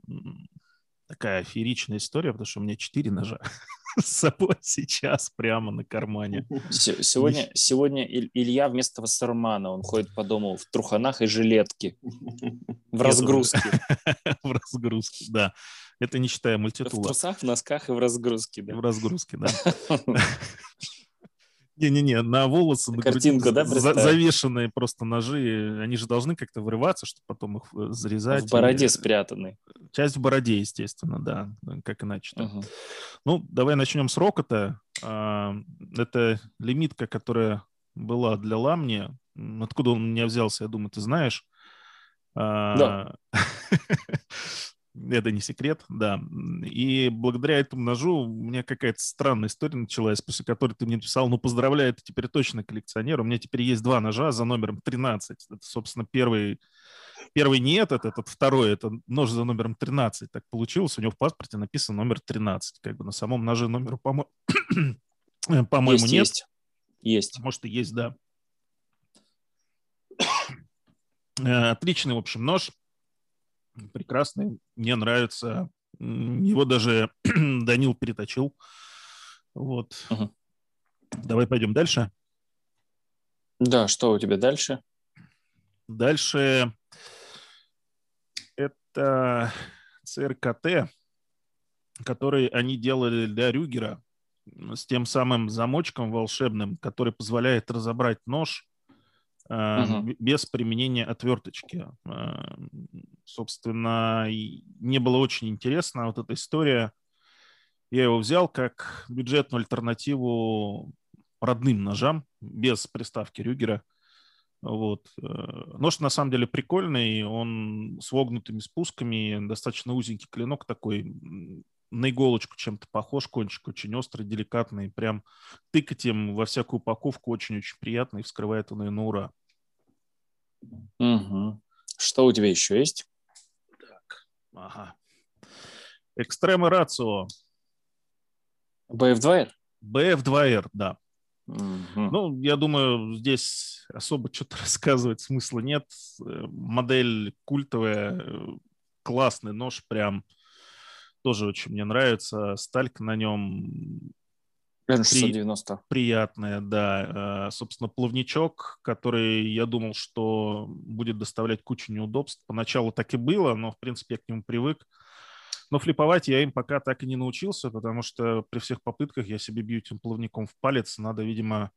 такая фееричная история, потому что у меня четыре ножа с собой сейчас прямо на кармане. Сегодня, сегодня Илья вместо Вассермана, он ходит по дому в труханах и жилетке. В разгрузке. В разгрузке, да. Это не считая мультитула. В трусах, в носках и в разгрузке, да. В разгрузке, да. Не-не-не, на волосы, на Картинку, груди, да, завешенные просто ножи, они же должны как-то вырываться, чтобы потом их э, зарезать. В бороде и... спрятаны. Часть в бороде, естественно, да, как иначе-то. Угу. Ну, давай начнем с рокота. А, это лимитка, которая была для Ламни. Откуда он у меня взялся, я думаю, ты знаешь. А, да. Это не секрет, да. И благодаря этому ножу у меня какая-то странная история началась, после которой ты мне написал, ну, поздравляю, ты теперь точно коллекционер. У меня теперь есть два ножа за номером 13. Это, собственно, первый, первый не этот, этот второй, это нож за номером 13. Так получилось, у него в паспорте написано номер 13. Как бы на самом ноже номеру, по-моему, по нет. Есть. есть. Может, и есть, да. Э, отличный, в общем, нож прекрасный, мне нравится. Его даже Данил переточил. Вот. Угу. Давай пойдем дальше. Да, что у тебя дальше? Дальше это ЦРКТ, который они делали для Рюгера с тем самым замочком волшебным, который позволяет разобрать нож угу. без применения отверточки. А, собственно, мне было очень интересно вот эта история. Я его взял как бюджетную альтернативу родным ножам, без приставки Рюгера. Вот. Э, нож на самом деле прикольный, он с вогнутыми спусками, достаточно узенький клинок такой, на иголочку чем-то похож, кончик очень острый, деликатный, прям тыкать им во всякую упаковку очень-очень приятно и вскрывает он ее на ура. Угу. Что у тебя еще есть? Так, ага. Экстрема рацио. BF2R? BF2R, да. Угу. Ну, я думаю, здесь особо что-то рассказывать смысла нет. Э, модель культовая, э, классный нож прям тоже очень мне нравится. Сталька на нем N690. При, приятная, да. Э, собственно, плавничок, который я думал, что будет доставлять кучу неудобств. Поначалу так и было, но, в принципе, я к нему привык. Но флиповать я им пока так и не научился, потому что при всех попытках я себе бью этим плавником в палец. Надо, видимо,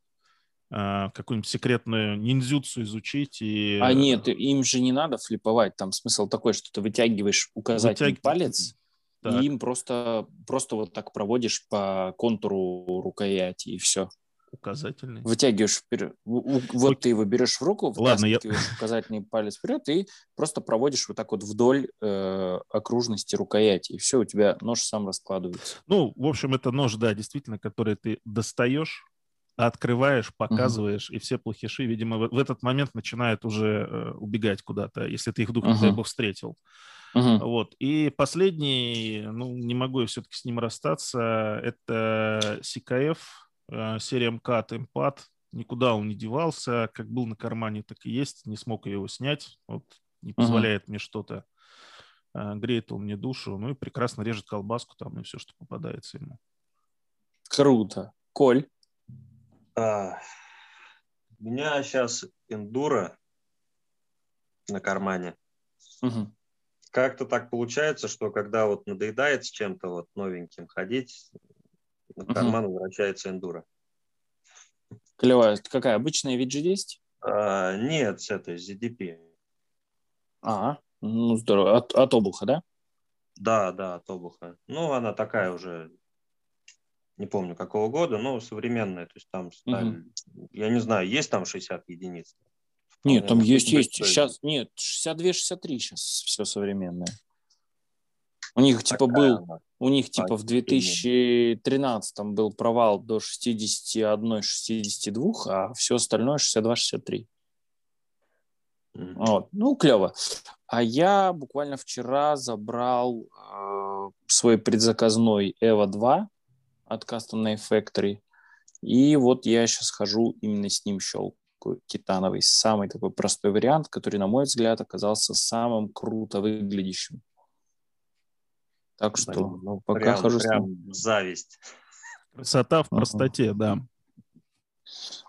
э, какую-нибудь секретную ниндзюцу изучить. И... А нет, им же не надо флиповать. Там смысл такой, что ты вытягиваешь указательный Вытяг... палец так. и им просто, просто вот так проводишь по контуру рукояти, и все. Указательный. Вытягиваешь вперед. Вот ты его берешь в руку, Ладно, я... указательный палец вперед и просто проводишь вот так вот вдоль э, окружности рукояти, и все, у тебя нож сам раскладывается. Ну, в общем, это нож, да, действительно, который ты достаешь, открываешь, показываешь, uh-huh. и все плохиши, видимо, в, в этот момент начинают уже э, убегать куда-то, если ты их вдруг, не встретил. Uh-huh. Вот. И последний, ну, не могу я все-таки с ним расстаться, это CKF, э, серия МКАТ, Импат. Никуда он не девался, как был на кармане, так и есть. Не смог я его снять, вот, не позволяет uh-huh. мне что-то. Э, греет он мне душу, ну и прекрасно режет колбаску там и все, что попадается ему. Круто. Коль? А, у меня сейчас эндуро на кармане. Угу. Как-то так получается, что когда вот надоедает с чем-то вот новеньким ходить, на карман угу. возвращается эндура. Клевая. Какая? Обычная VG10? А, нет, с этой, ZDP. А, ну здорово. От, от обуха, да? Да, да, от обуха. Ну, она такая уже, не помню какого года, но современная. То есть там угу. я не знаю, есть там 60 единиц? Нет, там есть, есть. Сейчас, нет, 62-63 сейчас все современное. У них типа был, она. у них типа в 2013 был провал до 61-62, а все остальное 62-63. Mm-hmm. Вот. Ну, клево. А я буквально вчера забрал э, свой предзаказной EVO 2 от Custom Knife Factory. И вот я сейчас хожу именно с ним щелкаю. Титановый. Самый такой простой вариант, который, на мой взгляд, оказался самым круто выглядящим. Так что Блин, ну, пока прям, хожу прям с зависть. Красота в простоте, uh-huh. да.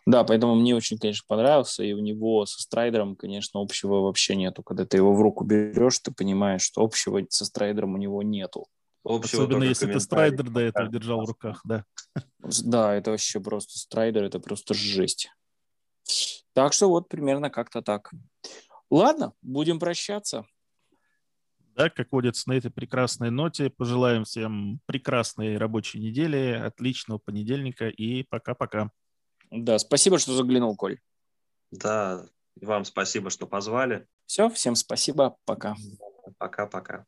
Да, поэтому мне очень, конечно, понравился, и у него со страйдером, конечно, общего вообще нету. Когда ты его в руку берешь, ты понимаешь, что общего со страйдером у него нету. Общего Особенно если ты страйдер до этого держал в руках, да. Да, это вообще просто страйдер, это просто жесть. Так что вот примерно как-то так. Ладно, будем прощаться. Да, как водится, на этой прекрасной ноте пожелаем всем прекрасной рабочей недели, отличного понедельника и пока-пока. Да, спасибо, что заглянул, Коль. Да, вам спасибо, что позвали. Все, всем спасибо, пока. Пока-пока.